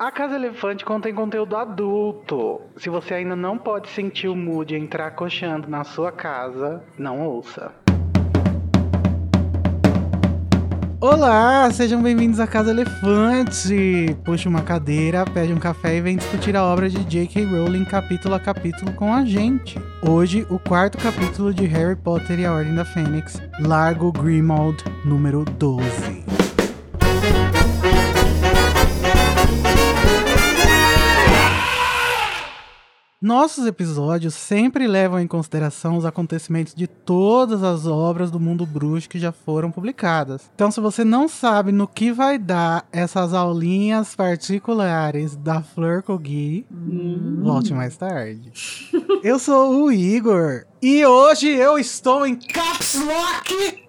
A Casa Elefante contém conteúdo adulto. Se você ainda não pode sentir o mood entrar coxando na sua casa, não ouça. Olá, sejam bem-vindos à Casa Elefante. Puxa uma cadeira, pede um café e vem discutir a obra de J.K. Rowling capítulo a capítulo com a gente. Hoje, o quarto capítulo de Harry Potter e a Ordem da Fênix, Largo Grimald, número 12. Nossos episódios sempre levam em consideração os acontecimentos de todas as obras do mundo bruxo que já foram publicadas. Então, se você não sabe no que vai dar essas aulinhas particulares da Fleur Cogui, hum. volte mais tarde. Eu sou o Igor e hoje eu estou em Caps Lock!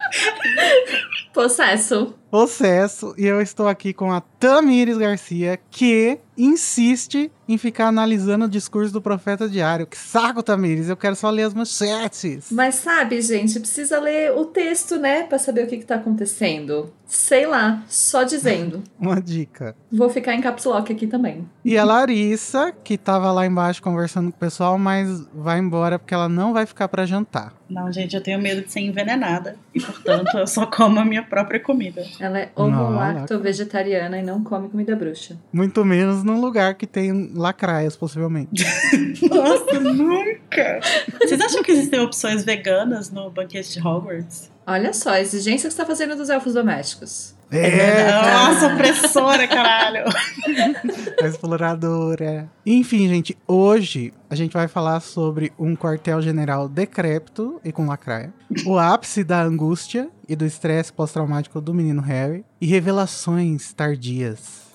Possesso. Possesso. E eu estou aqui com a Tamires Garcia, que insiste em ficar analisando o discurso do profeta diário. Que saco, Tamires, eu quero só ler as manchetes. Mas sabe, gente, precisa ler o texto, né, para saber o que, que tá acontecendo. Sei lá, só dizendo. Uma dica. Vou ficar em caps lock aqui também. E a Larissa, que tava lá embaixo conversando com o pessoal, mas vai embora porque ela não vai ficar para jantar. Não, gente, eu tenho medo de ser envenenada. E, portanto, eu só como a minha própria comida. Ela é ovo-lacto-vegetariana e não come comida bruxa. Muito menos num lugar que tem lacraias, possivelmente. Nossa, nunca! Vocês acham que existem opções veganas no banquete de Hogwarts? Olha só, a exigência que você está fazendo dos elfos domésticos. É, nossa, opressora, caralho. Exploradora. Enfim, gente, hoje a gente vai falar sobre um quartel-general decrépito e com lacraia, o ápice da angústia e do estresse pós-traumático do menino Harry e revelações tardias.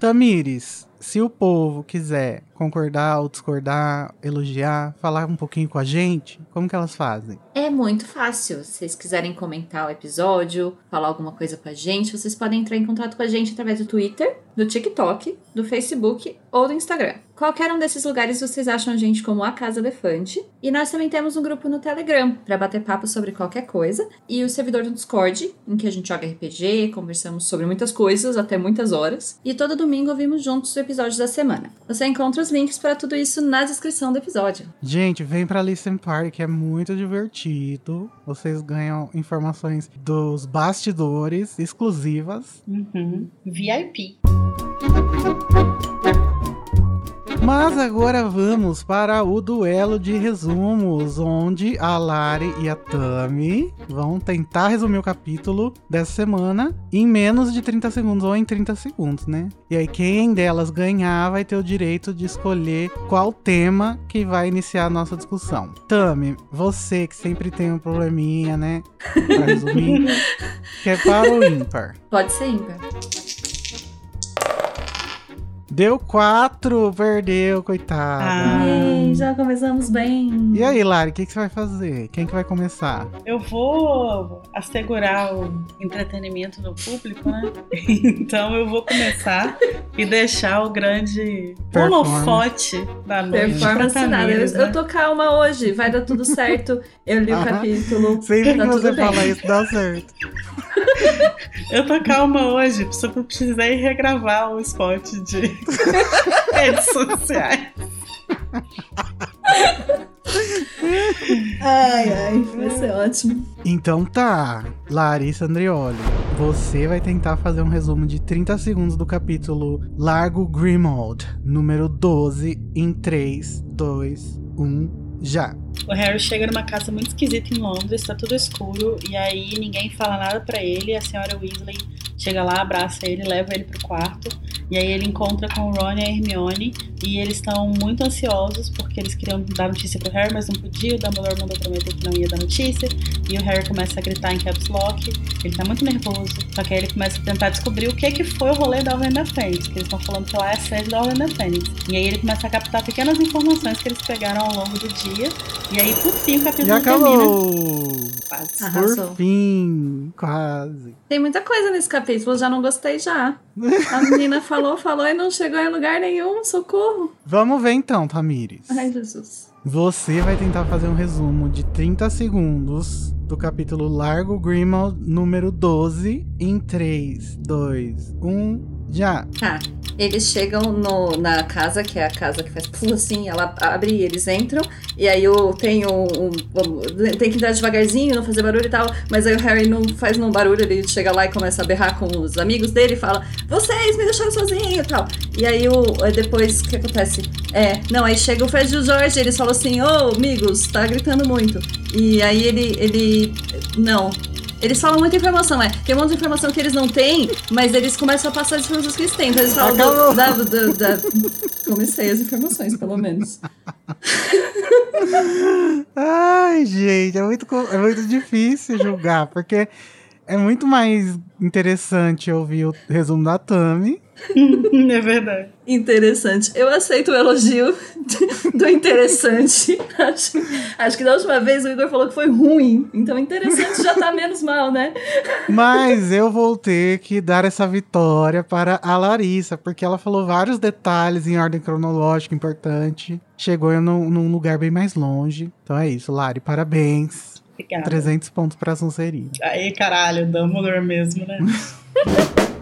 Tamires, se o povo quiser concordar ou discordar, elogiar, falar um pouquinho com a gente, como que elas fazem? É muito fácil. Se vocês quiserem comentar o episódio, falar alguma coisa com a gente, vocês podem entrar em contato com a gente através do Twitter, do TikTok, do Facebook ou do Instagram. Qualquer um desses lugares vocês acham a gente como a Casa Elefante. E nós também temos um grupo no Telegram para bater papo sobre qualquer coisa. E o servidor do Discord, em que a gente joga RPG, conversamos sobre muitas coisas, até muitas horas. E todo domingo ouvimos juntos os episódios da semana. Você encontra os links para tudo isso na descrição do episódio. Gente, vem pra Listen Party, que é muito divertido. Vocês ganham informações dos bastidores exclusivas. Uhum. VIP. Mas agora vamos para o duelo de resumos, onde a Lari e a Tami vão tentar resumir o capítulo dessa semana em menos de 30 segundos, ou em 30 segundos, né? E aí, quem delas ganhar vai ter o direito de escolher qual tema que vai iniciar a nossa discussão. Tami, você que sempre tem um probleminha, né? Pra resumir, quer para o ímpar? Pode ser ímpar. Deu quatro, perdeu, coitada. Ah. já começamos bem. E aí, Lari, o que, que, você vai fazer? Quem que vai começar? Eu vou assegurar o entretenimento do público, né? então eu vou começar e deixar o grande holofote da noite. Performance nada. Eu, né? eu tô calma hoje, vai dar tudo certo. Eu li o capítulo. Sempre tá que você bem. fala isso, dá certo. eu tô calma hoje, só precisei regravar o spot de redes sociais. Ai, ai, vai ser ótimo. Então tá, Larissa Andreoli, você vai tentar fazer um resumo de 30 segundos do capítulo Largo Grimald, número 12, em 3, 2, 1, já. O Harry chega numa casa muito esquisita em Londres, tá tudo escuro, e aí ninguém fala nada para ele, a senhora Weasley chega lá, abraça ele, leva ele pro quarto. E aí ele encontra com o Ron e a Hermione e eles estão muito ansiosos porque eles queriam dar notícia pro Harry, mas não podia. O Dumbledore mandou prometer que não ia dar notícia. E o Harry começa a gritar em caps lock. Ele tá muito nervoso. Só que aí ele começa a tentar descobrir o que que foi o rolê da Ordem da Fênix. Que eles estão falando que lá é a sede da Ordem da Fênix. E aí ele começa a captar pequenas informações que eles pegaram ao longo do dia. E aí, por fim, o capítulo e acabou. termina. Quase. Arrasou. Por fim, quase. Tem muita coisa nesse capítulo, já não gostei já. A menina falou, falou e não chegou em lugar nenhum, socorro. Vamos ver então, Tamires. Ai, Jesus. Você vai tentar fazer um resumo de 30 segundos do capítulo Largo Grimald número 12 em 3, 2, 1, já. Tá. Eles chegam no, na casa, que é a casa que faz pum assim, ela abre e eles entram. E aí o, tem um, um- Tem que entrar devagarzinho, não fazer barulho e tal. Mas aí o Harry não faz nenhum barulho, ele chega lá e começa a berrar com os amigos dele e fala: Vocês me deixaram sozinho e tal. E aí o. Depois o que acontece? É, não, aí chega o Fred e o Jorge, eles falam assim: Ô, amigos, tá gritando muito. E aí ele. ele. Não. Eles falam muita informação, é. Tem um monte de informação que eles não têm, mas eles começam a passar as informações que eles têm. Então eles falam Acabou. do, da, do- da- Comecei as informações, pelo menos. Ai, gente, é muito, é muito difícil julgar, porque é muito mais interessante ouvir o resumo da Tami. é verdade. Interessante. Eu aceito o elogio do interessante. Acho, acho que da última vez o Igor falou que foi ruim. Então interessante já tá menos mal, né? Mas eu vou ter que dar essa vitória para a Larissa, porque ela falou vários detalhes em ordem cronológica importante. Chegou num, num lugar bem mais longe. Então é isso, Lari, parabéns. Obrigada. 300 pontos para a Sonserina. Aí, caralho, Dumbledore mesmo, né?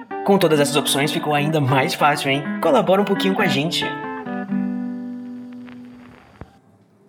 Com todas essas opções ficou ainda mais fácil, hein? Colabora um pouquinho com a gente.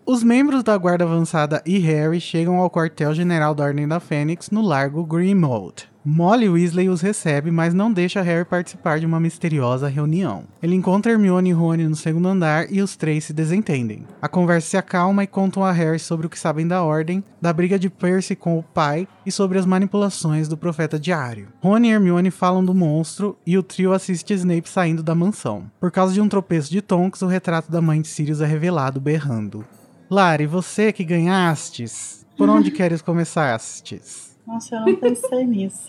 Os membros da Guarda Avançada e Harry chegam ao quartel-general da Ordem da Fênix no Largo Grimmauld. Molly Weasley os recebe, mas não deixa Harry participar de uma misteriosa reunião. Ele encontra Hermione e Rony no segundo andar e os três se desentendem. A conversa se acalma e contam a Harry sobre o que sabem da Ordem, da briga de Percy com o pai e sobre as manipulações do Profeta Diário. Rony e Hermione falam do monstro e o trio assiste Snape saindo da mansão. Por causa de um tropeço de Tonks, o retrato da mãe de Sirius é revelado berrando. Lari, você que ganhastes, por onde queres começastes? Nossa, eu não pensei nisso.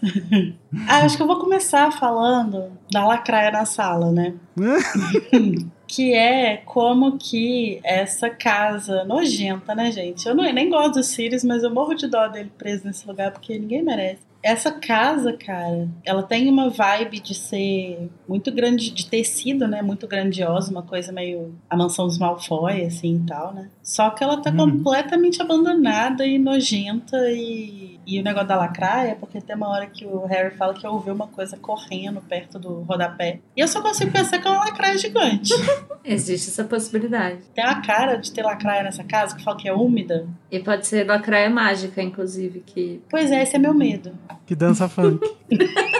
ah, acho que eu vou começar falando da lacraia na sala, né? que é como que essa casa nojenta, né, gente? Eu não, nem gosto do Sirius, mas eu morro de dó dele preso nesse lugar porque ninguém merece. Essa casa, cara, ela tem uma vibe de ser muito grande, de ter sido, né, muito grandiosa, uma coisa meio a mansão dos Malfoy, assim, e tal, né? Só que ela tá Uhum. completamente abandonada e nojenta e, e o negócio da lacraia, porque tem uma hora que o Harry fala que ouviu uma coisa correndo perto do rodapé. E eu só consigo pensar que é uma lacraia gigante. Existe essa possibilidade. Tem uma cara de ter lacraia nessa casa que fala que é úmida. E pode ser lacraia mágica, inclusive, que Pois é, esse é meu medo. Que dança funk.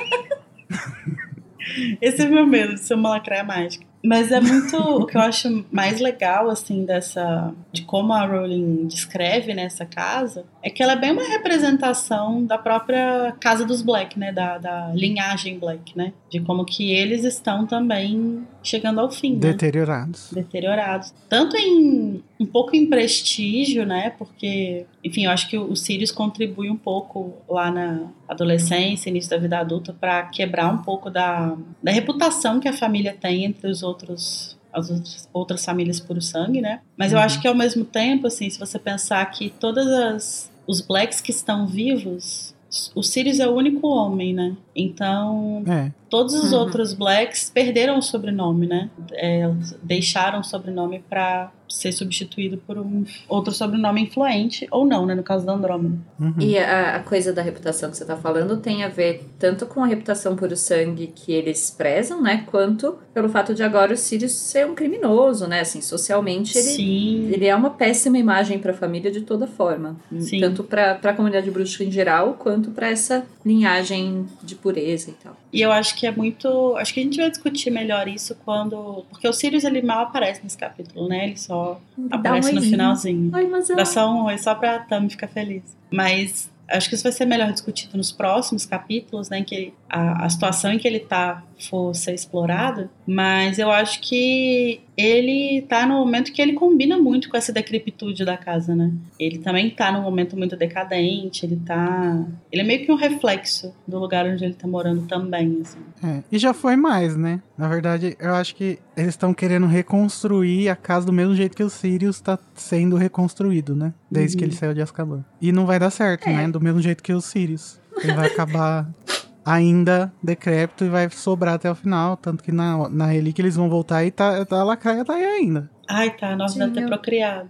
Esse é meu medo de ser uma lacraia mágica. Mas é muito o que eu acho mais legal assim dessa de como a Rowling descreve nessa casa é que ela é bem uma representação da própria casa dos Black, né, da, da linhagem Black, né, de como que eles estão também chegando ao fim, né? Deteriorados. deteriorados. Tanto em um pouco em prestígio, né? Porque, enfim, eu acho que o Sirius contribui um pouco lá na adolescência, início da vida adulta, para quebrar um pouco da, da reputação que a família tem entre os outros as outras, outras famílias por sangue, né? Mas eu Uhum. acho que ao mesmo tempo, assim, se você pensar que todas as os blacks que estão vivos, o Sirius é o único homem, né? Então, É. Todos os Uhum. outros blacks perderam o sobrenome, né? É, deixaram o sobrenome para ser substituído por um outro sobrenome influente, ou não, né? No caso da Andrômeda. Uhum. E a, a coisa da reputação que você tá falando tem a ver tanto com a reputação por o sangue que eles prezam, né? Quanto pelo fato de agora o Sirius ser um criminoso, né? Assim, socialmente ele, Sim. ele é uma péssima imagem pra família de toda forma. Sim. Tanto pra, pra comunidade bruxa em geral, quanto pra essa linhagem de pureza e tal. E eu acho que é muito. Acho que a gente vai discutir melhor isso quando. Porque o Sirius ele mal aparece nesse capítulo, né? Ele só Dá um aparece no finalzinho. Oi, mas eu... Dá só um oi, só pra Tami ficar feliz. Mas acho que isso vai ser melhor discutido nos próximos capítulos, né, em que a, a situação em que ele tá for ser explorada, mas eu acho que ele tá no momento que ele combina muito com essa decrepitude da casa, né? Ele também tá num momento muito decadente, ele tá. Ele é meio que um reflexo do lugar onde ele tá morando também, assim. É, e já foi mais, né? Na verdade, eu acho que eles estão querendo reconstruir a casa do mesmo jeito que o Sirius tá sendo reconstruído, né? Desde Uhum. que ele saiu de Azkaban. E não vai dar certo, É. né? Do mesmo jeito que o Sirius. Ele vai acabar ainda decrépito e vai sobrar até o final. Tanto que na, na relíquia eles vão voltar e tá, tá, a lacraia tá aí ainda. Ai, tá, nós devemos ter Tinha- procriado.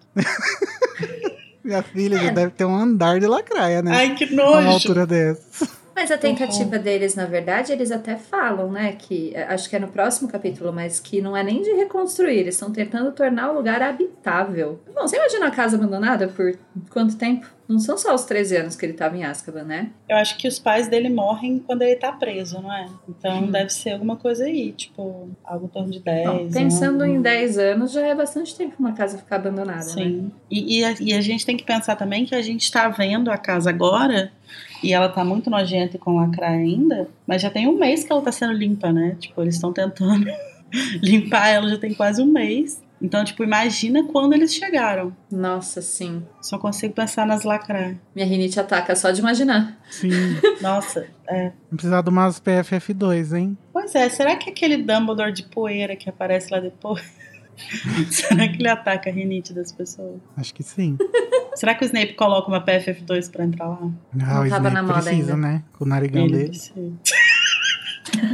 Minha filha já deve ter um andar de lacraia, né? Ai, que Uma nojo! altura dessa. Mas a tentativa deles, na verdade, eles até falam, né? Que é, acho que é no próximo capítulo, mas que não é nem de reconstruir, eles estão tentando tornar o lugar habitável. Bom, você imagina a casa abandonada por quanto tempo? Não são só os 13 anos que ele tava em Azkaban, né? Eu acho que os pais dele morrem quando ele tá preso, não é? Então Hum. deve ser alguma coisa aí, tipo, algo em torno de 10. Bom, pensando em anos. 10 anos, já é bastante tempo uma casa ficar abandonada, né? Sim. E, e, a, e a gente tem que pensar também que a gente tá vendo a casa agora e ela tá muito nojenta e com lacraia ainda, mas já tem um mês que ela tá sendo limpa, né? Tipo, eles estão tentando limpar ela já tem quase um mês. Então, tipo, imagina quando eles chegaram. Nossa, sim. Só consigo pensar nas lacraias. Minha rinite ataca só de imaginar. Sim. Nossa, é. Precisar de umas PFF2, hein? Pois é, será que aquele Dumbledore de poeira que aparece lá depois? será que ele ataca a rinite das pessoas? Acho que sim. Será que o Snape coloca uma PFF2 pra entrar lá? Ah, o Não tava Snape na moda precisa, ainda. né? Com o narigão Ele dele. precisa.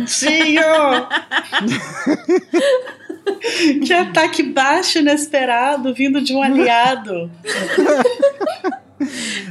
Tio! que ataque baixo inesperado vindo de um aliado.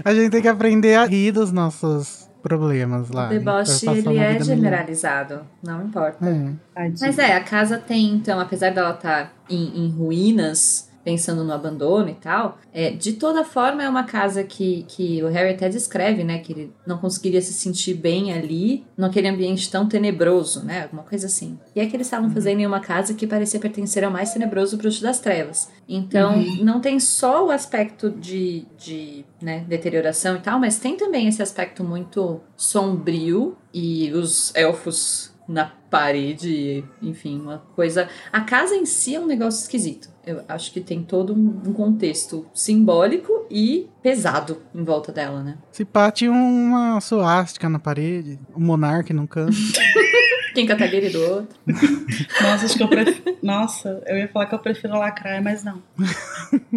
A gente tem que aprender a rir dos nossos problemas lá. o deboche, pra passar ele é melhor. generalizado. Não importa. É. Mas é, a casa tem, então, apesar dela estar em, em ruínas, pensando no abandono e tal, é, de toda forma é uma casa que, que o Harry até descreve, né? Que ele não conseguiria se sentir bem ali, naquele ambiente tão tenebroso, né? Alguma coisa assim. E é que eles estavam fazendo em uma casa que parecia pertencer ao mais tenebroso bruxo das trevas. Então, não tem só o aspecto de, de né, deterioração e tal, mas tem também esse aspecto muito sombrio e os elfos na parede, enfim, uma coisa. A casa em si é um negócio esquisito. Eu acho que tem todo um contexto simbólico e pesado em volta dela, né? Se pá, tinha uma suástica na parede, um monarca num canto. Quem catagueira do outro. Nossa, acho que eu prefiro. Nossa, eu ia falar que eu prefiro lacraia, mas não.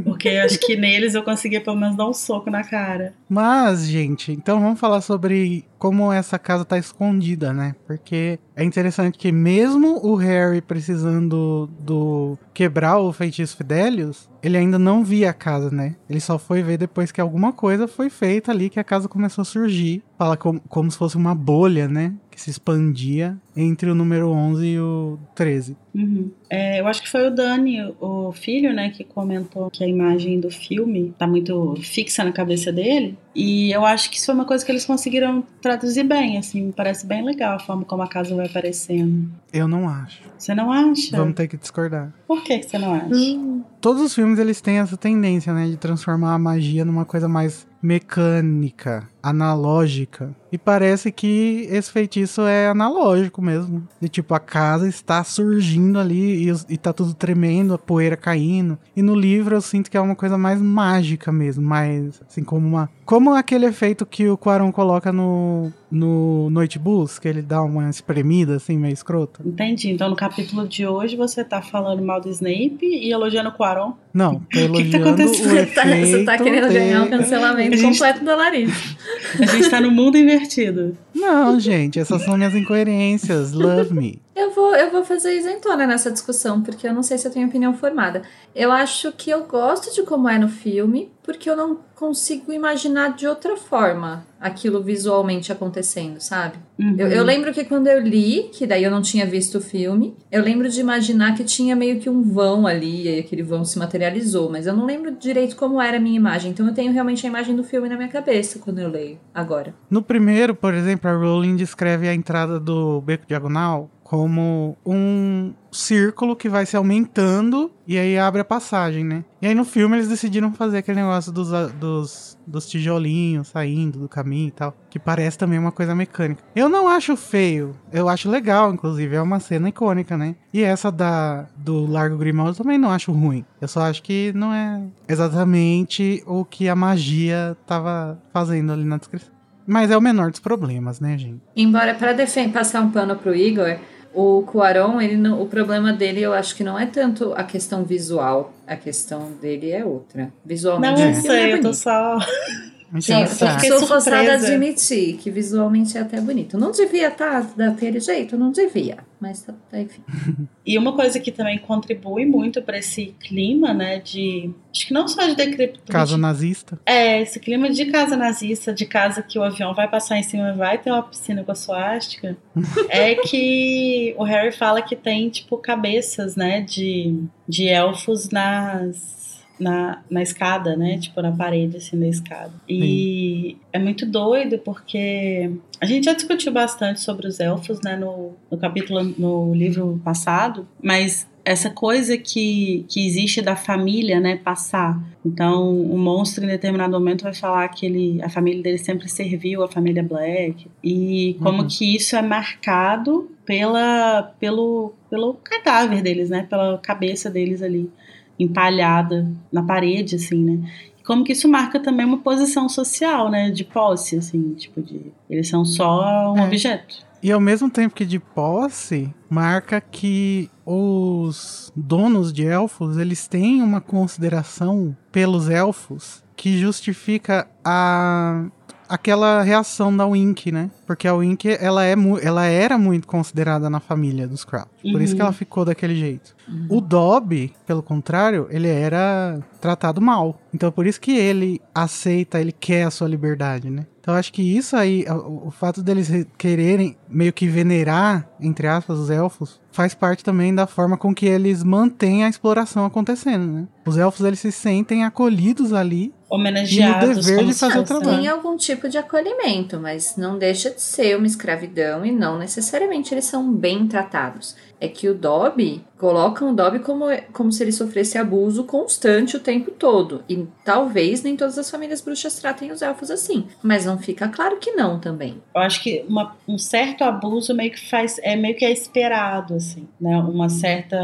Porque eu acho que neles eu conseguia pelo menos dar um soco na cara. Mas, gente, então vamos falar sobre como essa casa tá escondida, né? Porque é interessante que mesmo o Harry precisando do quebrar o feitiço Fidelius, ele ainda não via a casa, né? Ele só foi ver depois que alguma coisa foi feita ali que a casa começou a surgir. Fala como, como se fosse uma bolha, né? Que se expandia entre o número 11 e o 13. Uhum. É, eu acho que foi o Dani, o filho, né, que comentou que a imagem do filme tá muito fixa na cabeça dele. E eu acho que isso foi uma coisa que eles conseguiram traduzir bem, assim, me parece bem legal a forma como a casa vai aparecendo. Eu não acho. Você não acha? Vamos ter que discordar. Por que que você não acha? Todos os filmes eles têm essa tendência, né, de transformar a magia numa coisa mais mecânica, analógica. E parece que esse feitiço é analógico mesmo. De tipo, a casa está surgindo ali e, e tá tudo tremendo, a poeira caindo. E no livro eu sinto que é uma coisa mais mágica mesmo, mais assim como uma. Como aquele efeito que o Quaron coloca no, no Noite Bus, que ele dá uma espremida assim, meio escrota. Entendi. Então no capítulo de hoje você tá falando mal do Snape e elogiando o Quaron. Não, tô que tá elogiando acontecendo? o Você tá, efeito. você tá querendo ganhar um cancelamento gente- completo da Larissa. A gente tá no mundo invertido. Não, gente, essas são minhas incoerências. Love me. Eu vou, eu vou fazer isentona nessa discussão, porque eu não sei se eu tenho opinião formada. Eu acho que eu gosto de como é no filme, porque eu não consigo imaginar de outra forma aquilo visualmente acontecendo, sabe? Uhum. Eu, eu lembro que quando eu li, que daí eu não tinha visto o filme, eu lembro de imaginar que tinha meio que um vão ali, e aquele vão se materializou, mas eu não lembro direito como era a minha imagem. Então eu tenho realmente a imagem do filme na minha cabeça quando eu leio agora. No primeiro, por exemplo, a Rowling descreve a entrada do beco diagonal como um círculo que vai se aumentando e aí abre a passagem, né? E aí no filme eles decidiram fazer aquele negócio dos, dos, dos tijolinhos saindo do caminho e tal. Que parece também uma coisa mecânica. Eu não acho feio. Eu acho legal, inclusive. É uma cena icônica, né? E essa da do Largo Grimaldo também não acho ruim. Eu só acho que não é exatamente o que a magia tava fazendo ali na descrição. Mas é o menor dos problemas, né, gente? Embora, para passar um pano pro Igor, o Cuaron, ele não- o problema dele eu acho que não é tanto a questão visual. A questão dele é outra. Não, Visualmente, eu o filme é sei, eu tô só. Sim, eu fiquei sou forçada a admitir que visualmente é até bonito. Não devia estar daquele jeito, não devia. Mas, tá, tá, enfim. E uma coisa que também contribui muito pra esse clima, né, de. Acho que não só de decrepitude. Casa nazista. É, esse clima de casa nazista, de casa que o avião vai passar em cima e vai ter uma piscina com a suástica, é que o Harry fala que tem, tipo, cabeças, né, de, de elfos nas. Na, na escada, né? Tipo, na parede, assim, da escada. E é muito doido porque a gente já discutiu bastante sobre os elfos, né? No, no capítulo, no livro passado, mas essa coisa que, que existe da família, né, passar. Então, o monstro em determinado momento vai falar que ele, a família dele sempre serviu a família Black e como Uhum. que isso é marcado pela pelo pelo cadáver deles, né, pela cabeça deles ali empalhada na parede assim, né? Como que isso marca também uma posição social, né, de posse assim, tipo de eles são só um É. objeto. E ao mesmo tempo que de posse, marca que os donos de elfos, eles têm uma consideração pelos elfos que justifica a aquela reação da Wink, né? Porque a Wink, ela, é ela era muito considerada na família dos Crouch. Por isso Uhum. que ela ficou daquele jeito. O Dobby, pelo contrário, ele era tratado mal. Então por isso que ele aceita, ele quer a sua liberdade, né? Então acho que isso aí, o, o fato deles re- quererem meio que venerar, entre aspas, os elfos, faz parte também da forma com que eles mantêm a exploração acontecendo, né? Os elfos, eles se sentem acolhidos ali. Homenageados dever como de se fazer o trabalho. Tem algum tipo de acolhimento, mas não deixa de ser uma escravidão e não necessariamente eles são bem tratados. É que o Dobby colocam o Dobby como, como se ele sofresse abuso constante o tempo todo. E talvez nem todas as famílias bruxas tratem os elfos assim. Mas não fica claro que não também. Eu acho que uma- um certo abuso meio que faz. É meio que é esperado, assim, né? Uma certa.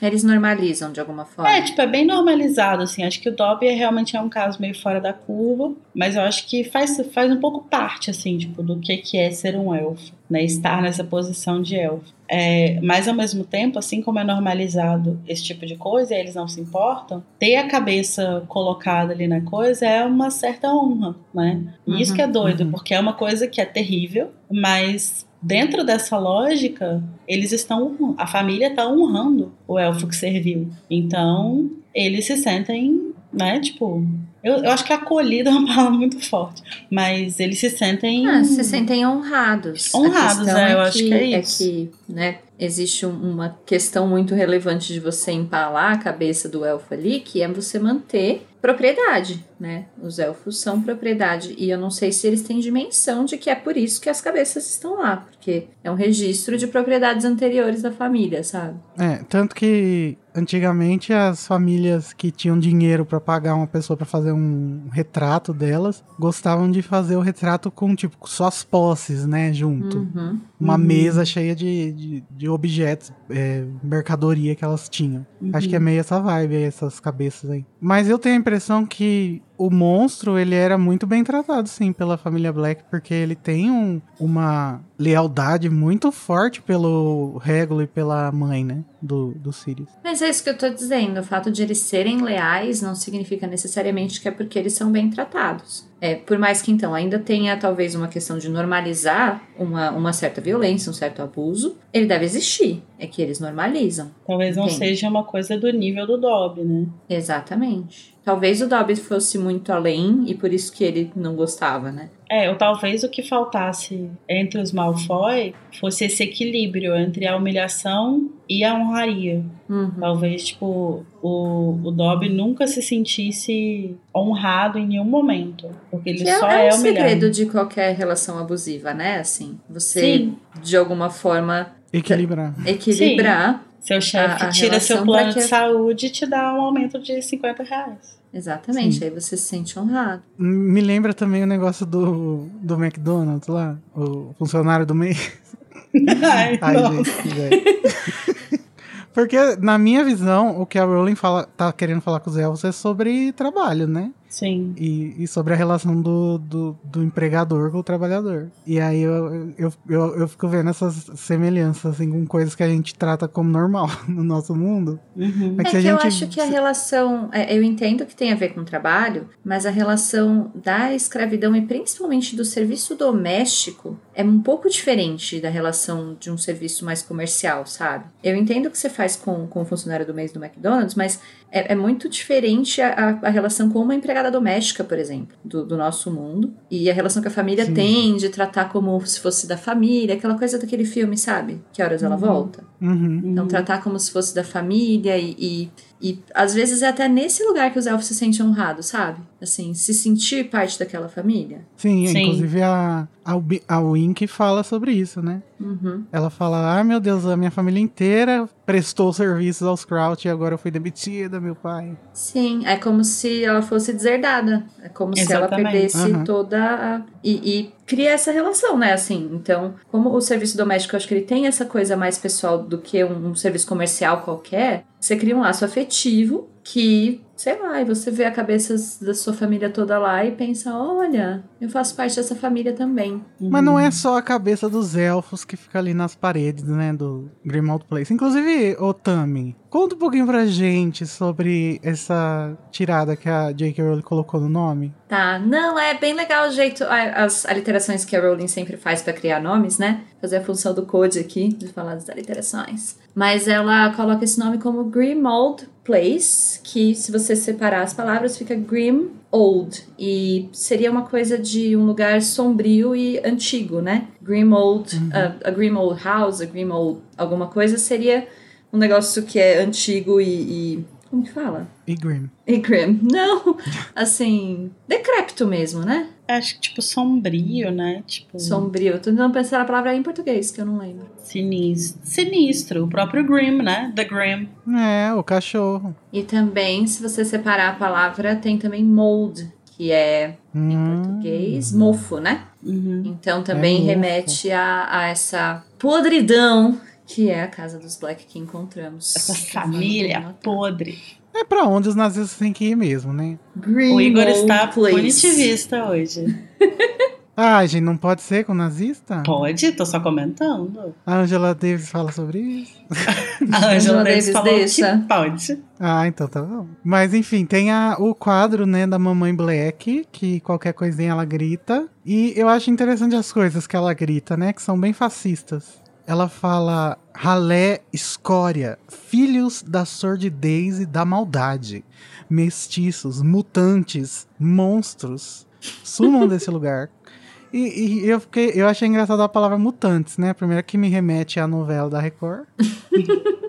Eles normalizam de alguma forma. É, tipo, é bem normalizado, assim. Acho que o Dobby é, realmente é um caso meio fora da curva, mas eu acho que faz, faz um pouco parte, assim, tipo, do que, que é ser um elfo, né? Estar nessa posição de elfo. É, mas ao mesmo tempo, assim como é normalizado esse tipo de coisa, e eles não se importam, ter a cabeça colocada ali na coisa é uma certa honra, né? E isso Uhum, que é doido, uhum. porque é uma coisa que é terrível, mas dentro dessa lógica, eles estão a família está honrando o elfo que serviu. Então, eles se sentem, né, tipo, eu, eu acho que acolhida é uma palavra muito forte, mas eles se sentem Ah, se sentem honrados. Honrados, questão é, eu acho que é isso. que, né, existe um- uma questão muito relevante de você empalar a cabeça do elfo ali, que é você manter propriedade, né? Os elfos são propriedade e eu não sei se eles têm dimensão de que é por isso que as cabeças estão lá, porque é um registro de propriedades anteriores da família, sabe? É, tanto que antigamente as famílias que tinham dinheiro pra pagar uma pessoa pra fazer um retrato delas, gostavam de fazer o retrato com, tipo, só as posses, né, junto. Uhum. Uma Uhum. mesa cheia de, de, de objetos, é, mercadoria que elas tinham. Acho que é meio essa vibe aí, essas cabeças aí. Mas eu tenho a impressão que o monstro, ele era muito bem tratado, sim, pela família Black, porque ele tem um- uma lealdade muito forte pelo Regulo e pela mãe, né, do, do Sirius. Mas é isso que eu tô dizendo. O fato de eles serem leais não significa necessariamente que é porque eles são bem tratados. É, por mais que então ainda tenha talvez uma questão de normalizar uma, uma certa violência, um certo abuso, ele deve existir. É que eles normalizam. Talvez não seja uma coisa do nível do Dobby, né? Exatamente. Talvez o Dobby fosse muito além e por isso que ele não gostava, né? É, ou talvez o que faltasse entre os Malfoy fosse esse equilíbrio entre a humilhação e a honraria. Uhum. Talvez, tipo, o, o Dobby nunca se sentisse honrado em nenhum momento. Porque ele Que é, só é é, um humilhado. segredo de qualquer relação abusiva, né? Assim, você Sim. de alguma forma Equilibrar. equilibrar Seu chefe tira seu plano que- de saúde e te dá um aumento de 50 reais. Exatamente, Sim. aí você se sente honrado. Me lembra também o negócio do, do McDonald's lá, o funcionário do mês. Ai, Ai, gente. Porque, na minha visão, o que a Rowling fala, tá querendo falar com os elfos é sobre trabalho, né? Sim. E, e sobre a relação do, do, do empregador com o trabalhador. E aí eu, eu, eu, eu fico vendo essas semelhanças assim, com coisas que a gente trata como normal no nosso mundo. Uhum. É É que que a eu gente- acho que a relação. é, Eu entendo que tem a ver com o trabalho, mas a relação da escravidão e principalmente do serviço doméstico é um pouco diferente da relação de um serviço mais comercial, sabe? Eu entendo o que você faz com, com o funcionário do mês do McDonald's, mas é, é muito diferente a, a, relação com uma empregada doméstica, por exemplo, do, do nosso mundo. E a relação que a família Sim. tem de tratar como se fosse da família, aquela coisa daquele filme, sabe? Que horas ela Uhum. volta. Uhum. Então, tratar como se fosse da família e, e, e, às vezes é até nesse lugar que os elfos se sentem honrados, sabe? Assim, se sentir parte daquela família. Sim, Sim. inclusive a, a, Wi- a Wink fala sobre isso, né? Uhum. Ela fala: Ah, meu Deus, a minha família inteira prestou serviços aos Crouch e agora eu fui demitida, meu pai. Sim, é como se ela fosse deserdada. É como se ela Exatamente. perdesse Aham. toda a. E, e cria essa relação, né? Assim, então, como o serviço doméstico, eu acho que ele tem essa coisa mais pessoal do que um, um serviço comercial qualquer, você cria um laço afetivo que, sei lá, e você vê a cabeça da sua família toda lá e pensa: olha, eu faço parte dessa família também. Mas não é só a cabeça dos elfos que fica ali nas paredes, né, do Grimald Place. Inclusive, ô Tami, conta um pouquinho pra gente sobre essa tirada que a J.K. Rowling colocou no nome. Tá, não, é bem legal o jeito, a- as aliterações que a Rowling sempre faz pra criar nomes, né? Fazer a função do code aqui, de falar das aliterações. Mas ela coloca esse nome como Grimold Place, que se você separar as palavras fica Grim Old. E seria uma coisa de um lugar sombrio e antigo, né? Grimold, a, a Grimold House, a Grimold alguma coisa seria um negócio que é antigo e- e como que fala? E Grim. E grim. Não, assim, decrépito mesmo, né? Acho que, tipo, sombrio, né? Tipo, Sombrio. Tô tentando pensar a palavra em português, que eu não lembro. sinistro. Sinistro. O próprio Grim, né? The Grim. É, o cachorro. E também, se você separar a palavra, tem também mold, que é, em Hum. português, mofo, né? Uhum. Então também mofo. remete a, a essa podridão que é a casa dos Black que encontramos. Essa família podre. É pra onde os nazistas têm que ir mesmo, né? Green O Igor está Place. punitivista hoje. Ah, gente, não pode ser com nazista? Pode, tô só comentando. A Angela Davis fala sobre isso? A Angela Angela Davis Davis falou deixa. que pode. Ah, então tá bom. Mas enfim, tem a, o quadro, né, da Mamãe Black, que qualquer coisinha ela grita. E eu acho interessante as coisas que ela grita, né, que são bem fascistas. Ela fala ralé, escória, filhos da sordidez e da maldade, mestiços, mutantes, monstros, sumam desse lugar. E, e eu, fiquei, eu achei engraçado a palavra mutantes, né? Primeiro que me remete à novela da Record.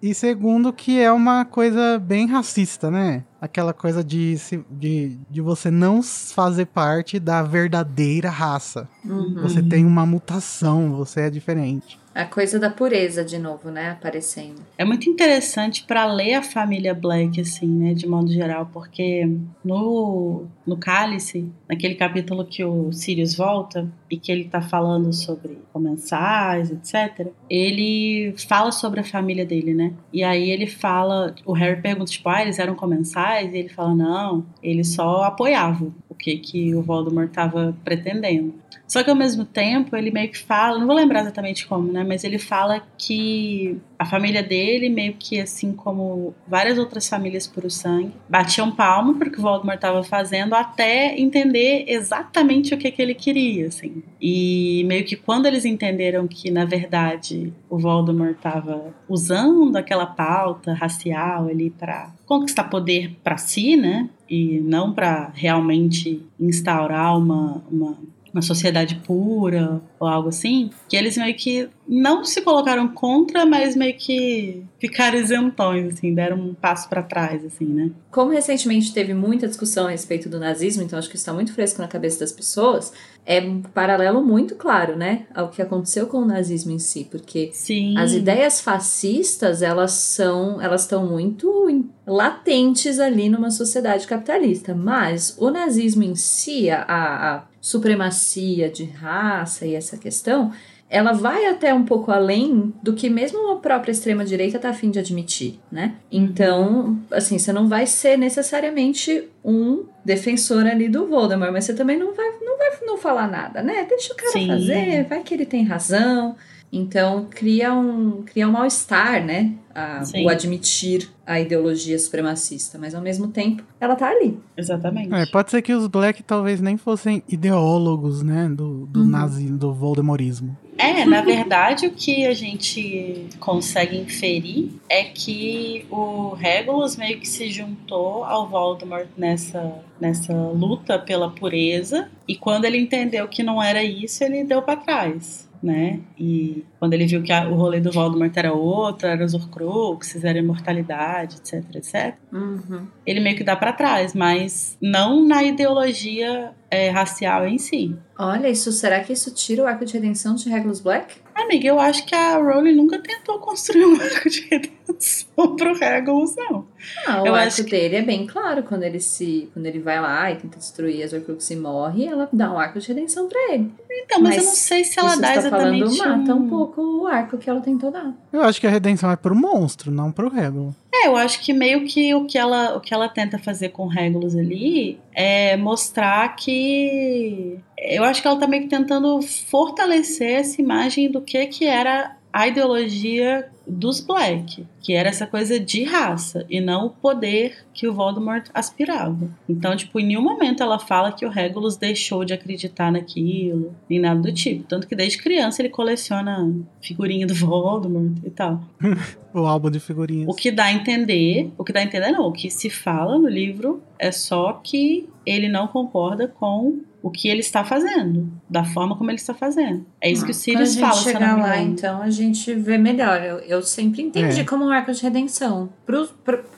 E segundo, que é uma coisa bem racista, né? Aquela coisa de, de, de você não fazer parte da verdadeira raça. Uhum. Você tem uma mutação, você é diferente. A coisa da pureza, de novo, né? Aparecendo. É muito interessante pra ler a família Black, assim, né, de modo geral, porque no, no Cálice, naquele capítulo que o Sirius volta e que ele tá falando sobre comensais, etc., ele fala sobre a família dele, né? E aí ele fala, o Harry pergunta, tipo, ah, eles eram comensais? E ele fala, não, eles só apoiavam o que, que o Voldemort tava pretendendo. Só que ao mesmo tempo ele meio que fala, não vou lembrar exatamente como, né? Mas ele fala que a família dele, meio que assim como várias outras famílias por o sangue, batiam palma porque o Voldemort estava fazendo até entender exatamente o que, que ele queria, assim. E meio que quando eles entenderam que, na verdade, o Voldemort estava usando aquela pauta racial ali para conquistar poder para si, né? E não para realmente instaurar uma, uma uma sociedade pura ou algo assim, que eles meio que não se colocaram contra, mas meio que ficaram isentões, assim, deram um passo para trás, assim, né? Como recentemente teve muita discussão a respeito do nazismo, então acho que isso está muito fresco na cabeça das pessoas, é um paralelo muito claro, né, ao que aconteceu com o nazismo em si, porque Sim. as ideias fascistas, elas são, elas estão muito latentes ali numa sociedade capitalista, mas o nazismo em si, a, a supremacia de raça e essa questão, ela vai até um pouco além do que mesmo a própria extrema direita tá afim de admitir, né? Então, assim, você não vai ser necessariamente um defensor ali do Voldemort, mas você também não vai não vai não falar nada, né? Deixa o cara Sim. fazer, vai que ele tem razão. Então, cria um cria um mal-estar, né? A- o admitir a ideologia supremacista, mas ao mesmo tempo ela tá ali. Exatamente. É, pode ser que os Black talvez nem fossem ideólogos, né, do, do Uhum. nazismo, do Voldemortismo. É, na verdade, o que a gente consegue inferir é que o Regulus meio que se juntou ao Voldemort nessa, nessa luta pela pureza, e quando ele entendeu que não era isso, ele deu pra trás. Né? E quando ele viu que a- o rolê do Voldemort era outro, era os Horcruxes, era a imortalidade, etc, etc, Uhum. ele meio que dá pra trás, mas não na ideologia é, racial em si. Olha, isso será que isso tira o arco de redenção de Regulus Black? Amiga, eu acho que a Rowling nunca tentou construir um arco de redenção pro Regulus, não. Ah, o Eu arco acho que- dele é bem claro quando ele se, quando ele vai lá e tenta destruir as Horcruxes e morre, ela dá um arco de redenção pra ele. Então, mas, Mas eu não sei se ela Isso dá tá falando exatamente mata um um... pouco o arco que ela tentou dar. Eu acho que a redenção é pro monstro, não pro Regulus. É, eu acho que meio que o que ela, o que ela tenta fazer com Regulus ali é mostrar que... Eu acho que ela tá meio que tentando fortalecer essa imagem do que que era a ideologia dos Black, que era essa coisa de raça e não o poder que o Voldemort aspirava. Então, tipo, em nenhum momento ela fala que o Regulus deixou de acreditar naquilo, nem nada do tipo. Tanto que desde criança ele coleciona figurinha do Voldemort e tal. O álbum de figurinhas. O que dá a entender, o que dá a entender não, o que se fala no livro é só que ele não concorda com o que ele está fazendo, da forma como ele está fazendo. É isso que o Quando a Sirius gente fala, chegar lá, então, a gente vê melhor. Eu, eu sempre entendi É. como um arco de redenção. Pro-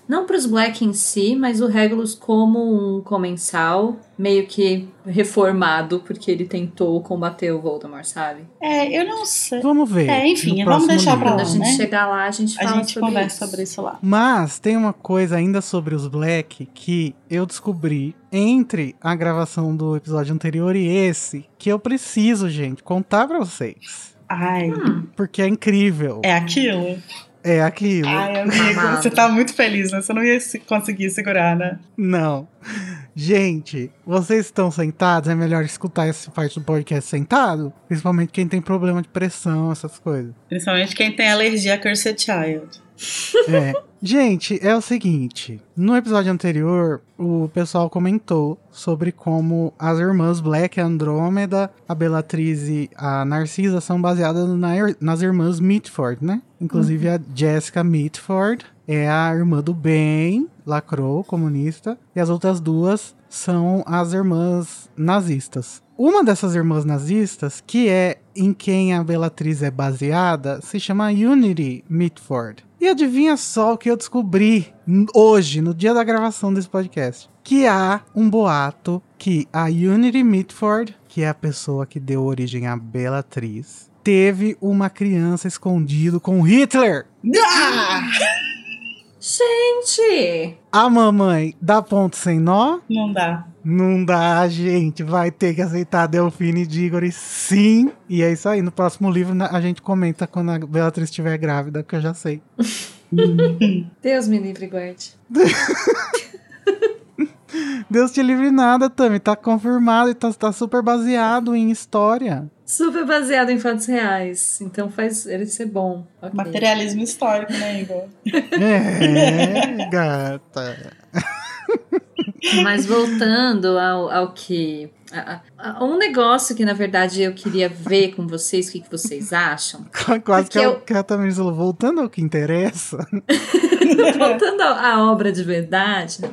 não pros Black em si, mas o Regulus como um comensal, meio que reformado, porque ele tentou combater o Voldemort, sabe? É, eu não sei. Vamos ver. É, enfim, vamos deixar pra livro. Quando a gente né? chegar lá, a gente A fala gente sobre conversa isso. sobre isso lá. Mas tem uma coisa ainda sobre os Black que eu descobri entre a gravação do episódio anterior e esse, que eu preciso, gente, contar pra vocês. Ai, Hum, Porque é incrível. é aquilo? É aquilo. Ai, amigo, Amado. você tá muito feliz, né? Você não ia se- conseguir segurar, né? Não. Gente, vocês estão sentados? É melhor escutar essa parte do podcast sentado? Principalmente quem tem problema de pressão, essas coisas. Principalmente quem tem alergia a Cursed Child. É. Gente, é o seguinte. No episódio anterior, o pessoal comentou sobre como as irmãs Black, a Andrômeda, a Bellatriz e a Narcisa são baseadas na nas irmãs Mitford, né? Inclusive a Jessica Mitford é a irmã do bem, lacrou, comunista, e as outras duas são as irmãs nazistas. Uma dessas irmãs nazistas, que é em quem a Bellatriz é baseada, se chama Unity Mitford. E adivinha só o que eu descobri hoje, no dia da gravação desse podcast. Que há um boato que a Unity Mitford, que é a pessoa que deu origem à Bellatriz, teve uma criança escondido com Hitler. Ah! Gente! A mamãe dá ponto sem nó? Não dá. Não dá, gente. Vai ter que aceitar Delfine e Diggory, sim. E é isso aí. No próximo livro a gente comenta quando a Bellatriz estiver grávida, que eu já sei. Deus me livre guarde. Deus te livre nada, Tami. Tá confirmado e tá, tá super baseado em história. Super baseado em fatos reais. Então faz ele ser bom. Ok. Materialismo histórico, né, Igor? É, gata. Mas voltando ao, ao que. a- a- a- um negócio que, na verdade, eu queria ver com vocês, o que, que vocês acham. Quase que, Porque eu... a Tami falou. Voltando ao que interessa. Voltando à à obra de verdade, né?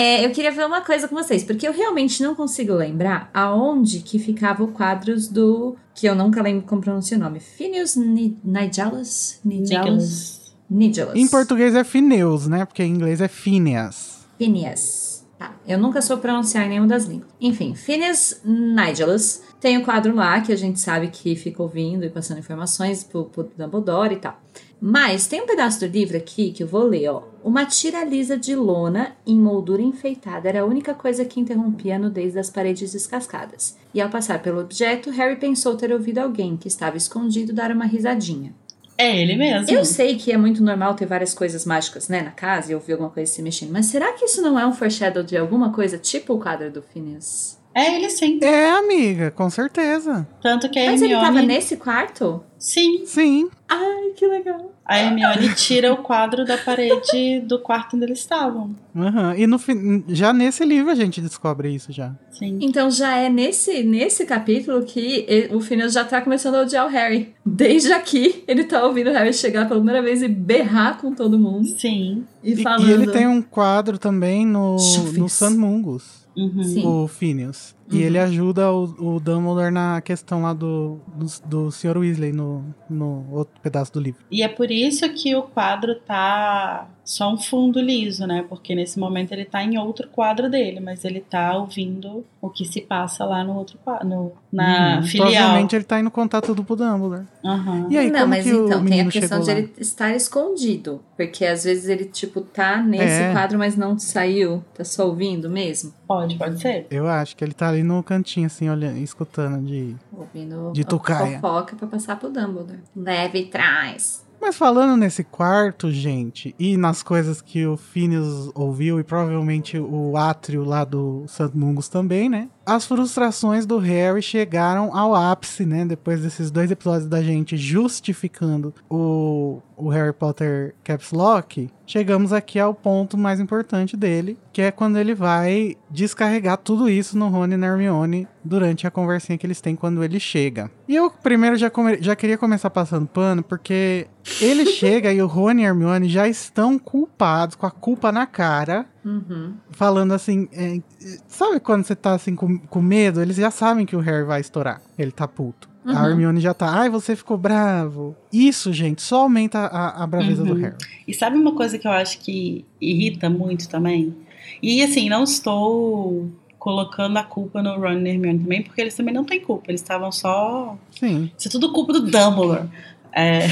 É, eu queria ver uma coisa com vocês, porque eu realmente não consigo lembrar aonde que ficava o quadros do. que eu nunca lembro como pronuncia o nome. Phineas Ni- Nigelas? Nigelas? Nigelas. Em português é Phineus, né? Porque em inglês é Phineas. Phineas. Tá, eu nunca sou pronunciar em nenhuma das línguas. Enfim, Phineas Nigelas tem o quadro lá que a gente sabe que fica ouvindo e passando informações pro, pro Dumbledore e tal. Mas tem um pedaço do livro aqui que eu vou ler, ó. Uma tira lisa de lona em moldura enfeitada era a única coisa que interrompia a nudez das paredes descascadas. E ao passar pelo objeto, Harry pensou ter ouvido alguém que estava escondido dar uma risadinha. É ele mesmo. Eu sei que é muito normal ter várias coisas mágicas, né, na casa e ouvir alguma coisa se mexendo, mas será que isso não é um foreshadow de alguma coisa tipo o quadro do Phineas? É ele sim. É, amiga, com certeza. Tanto que a Mas ele Hermione. tava nesse quarto? Sim. Sim. Ai, que legal. A Hermione tira o quadro da parede do quarto onde eles estavam. Aham. E no, fi- já nesse livro a gente descobre isso já. Sim. Então já é nesse, nesse capítulo que e- o Phineas já tá começando a odiar o Harry. Desde aqui, ele tá ouvindo o Harry chegar pela primeira vez e berrar com todo mundo. Sim. E, E, falando... e ele tem um quadro também no, Chufis. no San Mungus, Uhum. O Phineas. E Uhum. ele ajuda o, o Dumbledore na questão lá do, do, do Sr. Weasley no, no outro pedaço do livro. E é por isso que o quadro tá só um fundo liso, né? Porque nesse momento ele tá em outro quadro dele, mas ele tá ouvindo o que se passa lá no outro quadro, no, na Uhum. filial. Provavelmente ele tá indo contar tudo pro Dumbledore. Aham. E aí, não, como mas que então, o tem a questão de lá? ele estar escondido. Porque às vezes ele, tipo, tá nesse É. quadro, mas não saiu. Tá só ouvindo mesmo. Pode, pode ser. Eu acho que ele tá ali no cantinho, assim, olhando, escutando de... Ouvindo De a tucaia. fofoca pra passar pro Dumbledore. Leve e traz. Mas falando nesse quarto, gente, e nas coisas que o Phineas ouviu, e provavelmente o átrio lá do St. Mungus também, né? As frustrações do Harry chegaram ao ápice, né? Depois desses dois episódios da gente justificando o, o Harry Potter Caps Lock, chegamos aqui ao ponto mais importante dele, que é quando ele vai descarregar tudo isso no Rony e na Hermione durante a conversinha que eles têm quando ele chega. E eu primeiro já, come- já queria começar passando pano, porque ele chega e o Rony e a Hermione já estão culpados, com a culpa na cara, Uhum. falando assim, é, sabe quando você tá assim com, com medo? Eles já sabem que o Harry vai estourar, ele tá puto. A Uhum. Hermione já tá, ai, você ficou bravo. Isso, gente, só aumenta a, a braveza do Uhum. Harry. E sabe uma coisa que eu acho que irrita muito também? E assim, não estou colocando a culpa no Ron e Hermione também, porque eles também não têm culpa. Eles estavam só Sim. Isso é tudo culpa do Dumbledore. É,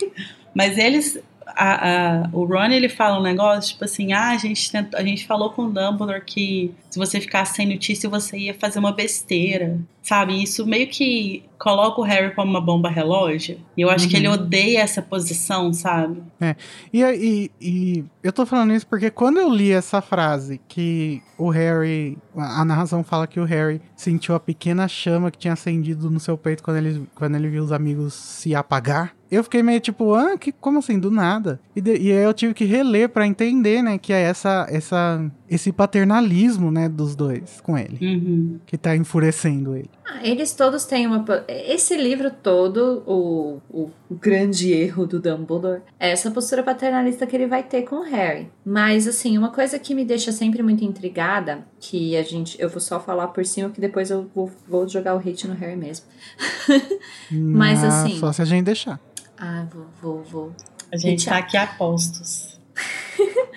Mas eles. A- a- o Ron ele fala um negócio tipo assim: ah, a gente, tentou- a gente falou com o Dumbledore que se você ficasse sem notícia você ia fazer uma besteira. Sabe? Isso meio que coloca o Harry como uma bomba relógio. E eu acho que ele Uhum. odeia essa posição, sabe? E, e, e eu tô falando isso porque quando eu li essa frase que o Harry. A a narração fala que o Harry sentiu a pequena chama que tinha acendido no seu peito quando ele, quando ele viu os amigos se apagar. Eu fiquei meio tipo, ah, que, como assim? Do nada. E, de- e aí eu tive que reler pra entender, né? Que é essa, essa, esse paternalismo, né? Dos dois com ele. Uhum. Que tá enfurecendo ele. Ah, eles todos têm uma. Esse livro todo, o, o, o grande erro do Dumbledore, é essa postura paternalista que ele vai ter com o Harry. Mas, assim, uma coisa que me deixa sempre muito intrigada, que a gente. Eu vou só falar por cima, que depois eu vou, vou jogar o hate no Harry mesmo. Mas, Ah, assim- Só se a gente deixar. Ah, vou, vou, vou. A gente tá aqui a postos.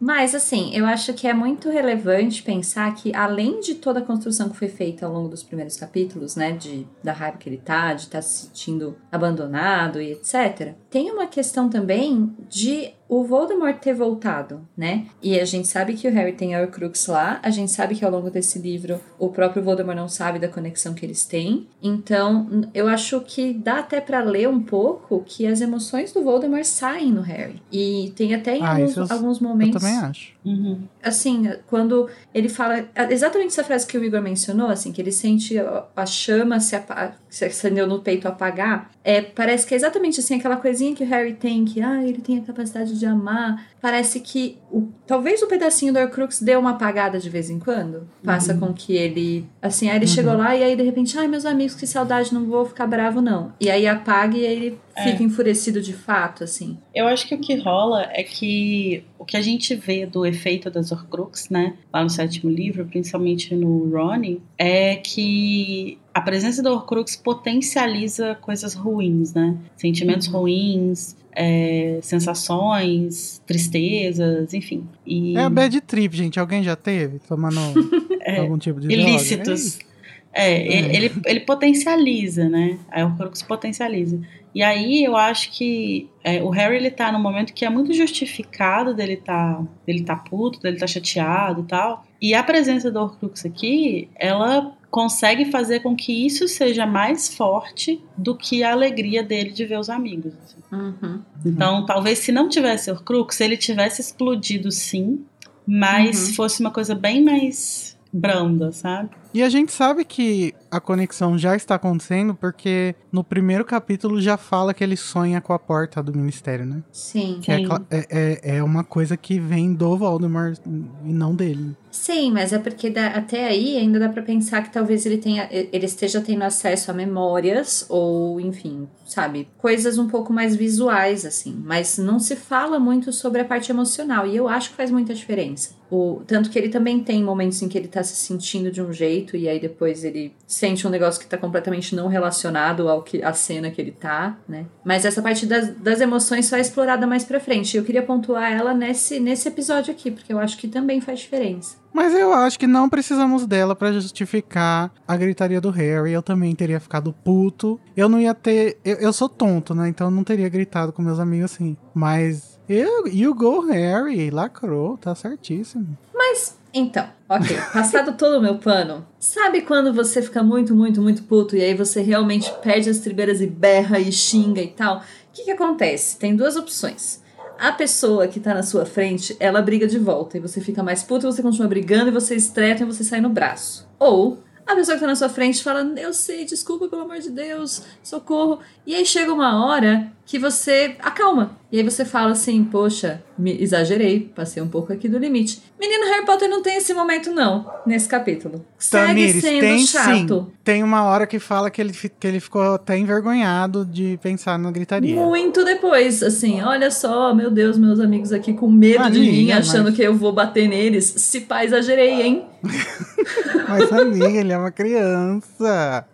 Mas, assim, eu acho que é muito relevante pensar que, além de toda a construção que foi feita ao longo dos primeiros capítulos, né, de, da raiva que ele tá, de estar se sentindo abandonado e etc., tem uma questão também de o Voldemort ter voltado, né? E a gente sabe que o Harry tem a Horcrux lá, a gente sabe que ao longo desse livro o próprio Voldemort não sabe da conexão que eles têm. Então, eu acho que dá até pra ler um pouco que as emoções do Voldemort saem no Harry. E tem até Ah, alguns, isso eu- alguns Eu momentos também acho. Uhum. assim, quando ele fala exatamente essa frase que o Igor mencionou, assim, que ele sente a, chama se apa- se acendeu no peito apagar, é, parece que é exatamente assim, aquela coisinha que o Harry tem, que ah, ele tem a capacidade de amar. Parece que o, talvez o pedacinho do Horcrux dê uma apagada de vez em quando. Faça Uhum. com que ele. Assim, aí ele chegou lá e aí de repente, ai, meus amigos, que saudade, não vou ficar bravo, não. E aí apaga e aí ele É. fica enfurecido de fato, assim. Eu acho que o que rola é que o que a gente vê do efeito das Horcrux, né, lá no sétimo livro, principalmente no Ronnie, é que a presença do Horcrux potencializa coisas ruins, né? Sentimentos Uhum. ruins, é, sensações, tristezas, enfim. E É a bad trip, gente. Alguém já teve? Tomando É, algum tipo de droga? É, É. Ele, ele potencializa, né? Aí o Horcrux potencializa. E aí eu acho que é, o Harry ele tá num momento que é muito justificado dele tá, dele tá puto, dele tá chateado e tal. E a presença do Horcrux aqui, ela consegue fazer com que isso seja mais forte do que a alegria dele de ver os amigos. assim. Uhum. Então, talvez se não tivesse Horcrux, ele tivesse explodido sim, mas Uhum. fosse uma coisa bem mais branda, sabe? E a gente sabe que a conexão já está acontecendo porque no primeiro capítulo já fala que ele sonha com a porta do ministério, né? Sim. Que é, Sim. é, é, é uma coisa que vem do Voldemort e não dele. Sim, mas é porque dá- até aí ainda dá pra pensar que talvez ele tenha, ele esteja tendo acesso a memórias ou, enfim, sabe, coisas um pouco mais visuais assim, mas não se fala muito sobre a parte emocional e eu acho que faz muita diferença. O tanto que ele também tem momentos em que ele tá se sentindo de um jeito e aí depois ele sente um negócio que tá completamente não relacionado ao que a cena que ele tá, né? Mas essa parte das, das emoções só é explorada mais pra frente. Eu queria pontuar ela nesse nesse episódio aqui, porque eu acho que também faz diferença. Mas eu acho que não precisamos dela pra justificar a gritaria do Harry. Eu também teria ficado puto. Eu não ia ter. Eu, eu sou tonto, né? Então eu não teria gritado com meus amigos assim. Mas. Eu, you go, Harry. Lacrou, tá certíssimo. Mas, então, ok, passado todo o meu pano, sabe quando você fica muito, muito, muito puto e aí você realmente perde as tribeiras e berra e xinga e tal? O que que acontece? Tem duas opções. A pessoa que tá na sua frente, ela briga de volta e você fica mais puto, você continua brigando e vocês tretam e você sai no braço. Ou a pessoa que tá na sua frente fala, eu sei, desculpa, pelo amor de Deus, socorro. E aí chega uma hora que você acalma. E aí você fala assim, poxa, me exagerei, passei um pouco aqui do limite. Menino Harry Potter não tem esse momento, não, nesse capítulo. Segue Tamires, sendo tem chato. sim. Tem uma hora que fala que ele, que ele ficou até envergonhado de pensar na gritaria. Muito depois, assim, olha só, meu Deus, meus amigos aqui com medo de mim, Amiga, achando mas- que eu vou bater neles. Se pá, exagerei, hein? Mas, amiga, ele é uma criança.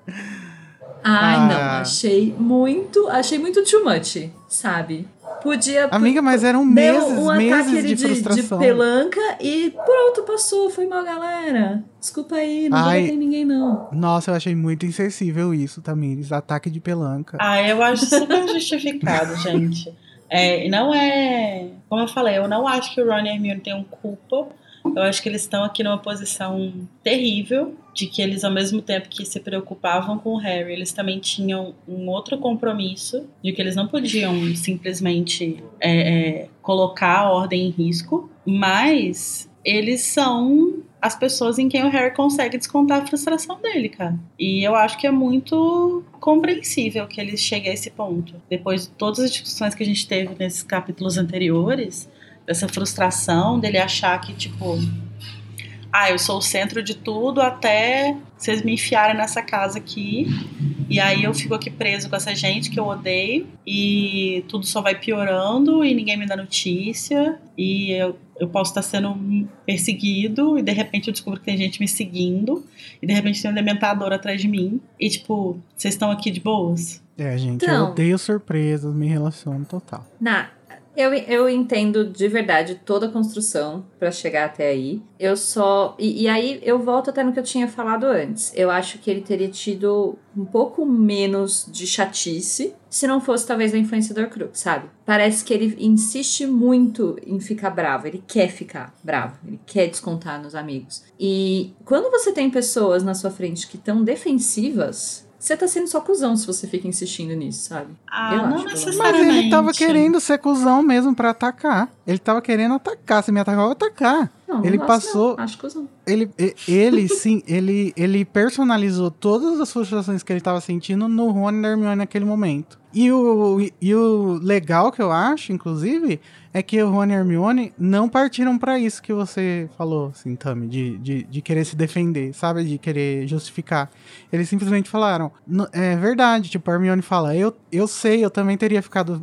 Ai, Ah. não, achei muito, achei muito too much, sabe? Podia Amiga, mas eram Deu meses, um ataque meses ali de de, de frustração. pelanca e pronto, passou. Foi mal, galera. Desculpa aí, não Ai. bater em ninguém, não. Nossa, eu achei muito insensível isso, Tamires. Ataque de pelanca. Ah, eu acho super justificado, gente. É, e não é. Como eu falei, eu não acho que o Ron e a Hermione tenham culpa. Eu acho que eles estão aqui numa posição terrível, de que eles, ao mesmo tempo que se preocupavam com o Harry, eles também tinham um outro compromisso, de que eles não podiam simplesmente é, é, colocar a ordem em risco, mas eles são as pessoas em quem o Harry consegue descontar a frustração dele, cara. E eu acho que é muito compreensível que ele chegue a esse ponto. Depois de todas as discussões que a gente teve nesses capítulos anteriores, dessa frustração dele achar que, tipo, ah, eu sou o centro de tudo até vocês me enfiarem nessa casa aqui. E aí eu fico aqui preso com essa gente que eu odeio. E tudo só vai piorando e ninguém me dá notícia. E eu, eu posso estar sendo perseguido. E de repente eu descubro que tem gente me seguindo. E de repente tem um dementador atrás de mim. E tipo, vocês estão aqui de boas? É, gente, Então- eu odeio surpresas, me relaciono total. Na, eu, eu entendo de verdade toda a construção pra chegar até aí. Eu só. E, e aí eu volto até no que eu tinha falado antes. Eu acho que ele teria tido um pouco menos de chatice se não fosse talvez a influência do Horcrux, sabe? Parece que ele insiste muito em ficar bravo. Ele quer ficar bravo. Ele quer descontar nos amigos. E quando você tem pessoas na sua frente que estão defensivas. Você tá sendo só cuzão se você fica insistindo nisso, sabe? Ah, Eu não acho, menos. Mas necessariamente. ele tava querendo ser cuzão mesmo pra atacar. Ele tava querendo atacar. Se me atacar, eu vou atacar. Não, não Ele gosto, passou- Não. Acho cuzão. Ele, e- ele sim, ele, ele personalizou todas as frustrações que ele tava sentindo no Rony e Hermione naquele momento. E o, e o legal que eu acho, inclusive, é que o Rony e Hermione não partiram pra isso que você falou, assim, Tami, de, de, de querer se defender, sabe? De querer justificar. Eles simplesmente falaram, "N- é verdade, tipo, a Hermione fala, eu, eu sei, eu também teria ficado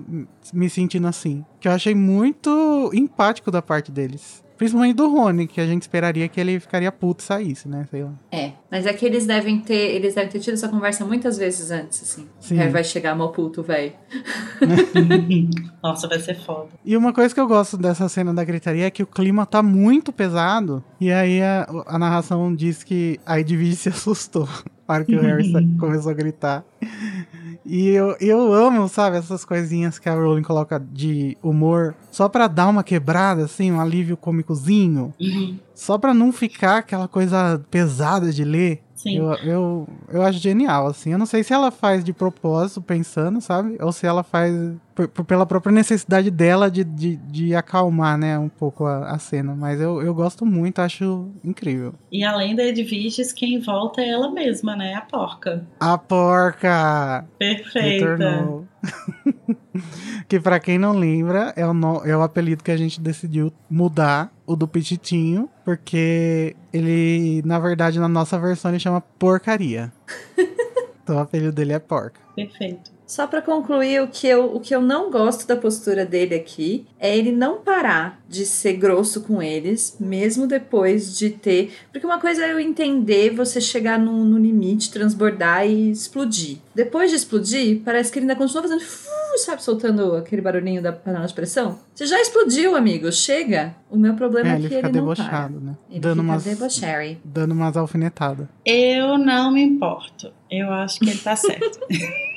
me sentindo assim. Que eu achei muito empático da parte deles. Principalmente do Rony, que a gente esperaria que ele ficaria puto e saísse, né? Sei lá. É, mas é que eles devem ter, eles devem ter tido essa conversa muitas vezes antes, assim. Sim. O Harry vai chegar mal puto, velho. Nossa, vai ser foda. E uma coisa que eu gosto dessa cena da gritaria é que o clima tá muito pesado. E aí a, a narração diz que a Edwige se assustou na hora que o Harry começou a gritar. E eu, eu amo, sabe, essas coisinhas que a Rowling coloca de humor só pra dar uma quebrada, assim, um alívio cômicozinho. Uhum. Só pra não ficar aquela coisa pesada de ler. Sim. Eu, eu, eu acho genial, assim. Eu não sei se ela faz de propósito, pensando, sabe? Ou se ela faz por- por- pela própria necessidade dela de, de, de acalmar, né, um pouco a, a cena. Mas eu, eu gosto muito, acho incrível. E além da Edviges, quem volta é ela mesma, né? A porca. A porca Perfeita. retornou. que pra quem não lembra, é o, no- é o apelido que a gente decidiu mudar, o do Petitinho, porque ele, na verdade, na nossa versão, ele chama Porcaria. então o apelido dele é Porca. Perfeito. Só pra concluir, o que, eu, o que eu não gosto da postura dele aqui é ele não parar de ser grosso com eles, mesmo depois de ter. Porque uma coisa é eu entender você chegar no, no limite, transbordar e explodir. Depois de explodir, parece que ele ainda continua fazendo. fu, Sabe, soltando aquele barulhinho da panela de pressão? Você já explodiu, amigo. Chega. O meu problema É, é, ele que fica ele não para. debochado, né? Ele Dando fica umas, debochary. dando umas alfinetadas. Eu não me importo. Eu acho que ele tá certo.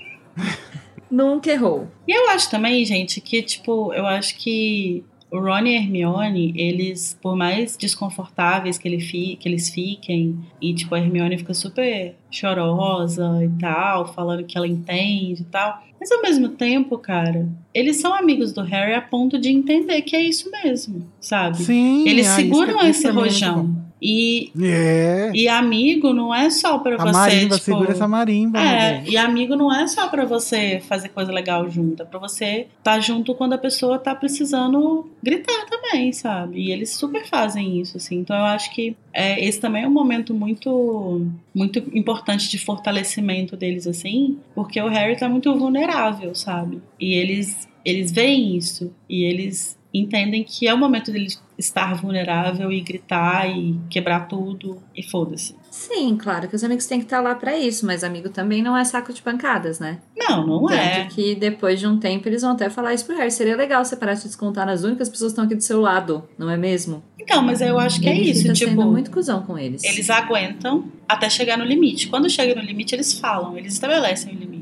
Nunca errou. E eu acho também, gente, que, tipo, eu acho que o Ron e a Hermione, eles, por mais desconfortáveis que, ele fi, que eles fiquem, e, tipo, a Hermione fica super chorosa e tal, falando que ela entende e tal. Mas ao mesmo tempo, cara, eles são amigos do Harry a ponto de entender que é isso mesmo, sabe? Sim, Eles ah, seguram que- esse é rojão. E, É. e amigo não é só pra A você, marimba, tipo... segura essa marimba. É, bem. e amigo não é só pra você fazer coisa legal junto, é pra você estar junto quando a pessoa tá precisando gritar também, sabe? E eles super fazem isso, assim. Então eu acho que é, esse também é um momento muito, muito importante de fortalecimento deles, assim, porque o Harry tá muito vulnerável, sabe? E eles, eles veem isso, e eles entendem que é o momento dele estar vulnerável e gritar e quebrar tudo e foda-se. Sim, claro que os amigos têm que estar lá pra isso, mas amigo também não é saco de pancadas, né? Não, não é. Tanto que depois de um tempo eles vão até falar isso pro Harry. Seria legal você parar de descontar nas únicas pessoas que estão aqui do seu lado, não é mesmo? Então, mas eu acho que é isso, fica tipo, sendo muito cuzão com eles. eles aguentam até chegar no limite. Quando chega no limite, eles falam, eles estabelecem o limite.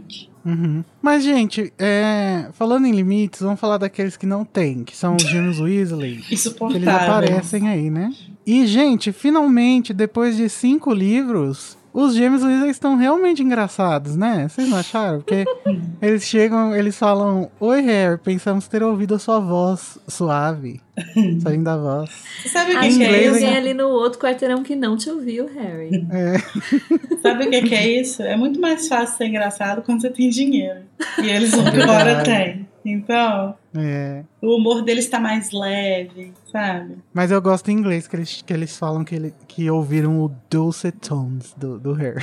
Uhum. Mas, gente, é, falando em limites, vamos falar daqueles que não tem, que são os gêmeos Weasley. Que eles Insuportável. aparecem aí, né? E, gente, finalmente, depois de cinco livros, os gêmeos Weasley estão realmente engraçados, né? Vocês não acharam? Porque eles chegam, eles falam: Oi, Harry, pensamos ter ouvido a sua voz suave. Sua linda voz. Você sabe o que, que é tem isso? alguém ali no outro quarteirão que não te ouviu, Harry. É, Sabe o que, que é isso? É muito mais fácil ser engraçado quando você tem dinheiro. E eles agora Verdade. têm. Então, é. o humor deles tá mais leve, sabe? Mas eu gosto em inglês que eles, que eles falam que, ele, que ouviram o dulcet tones do, do Harry.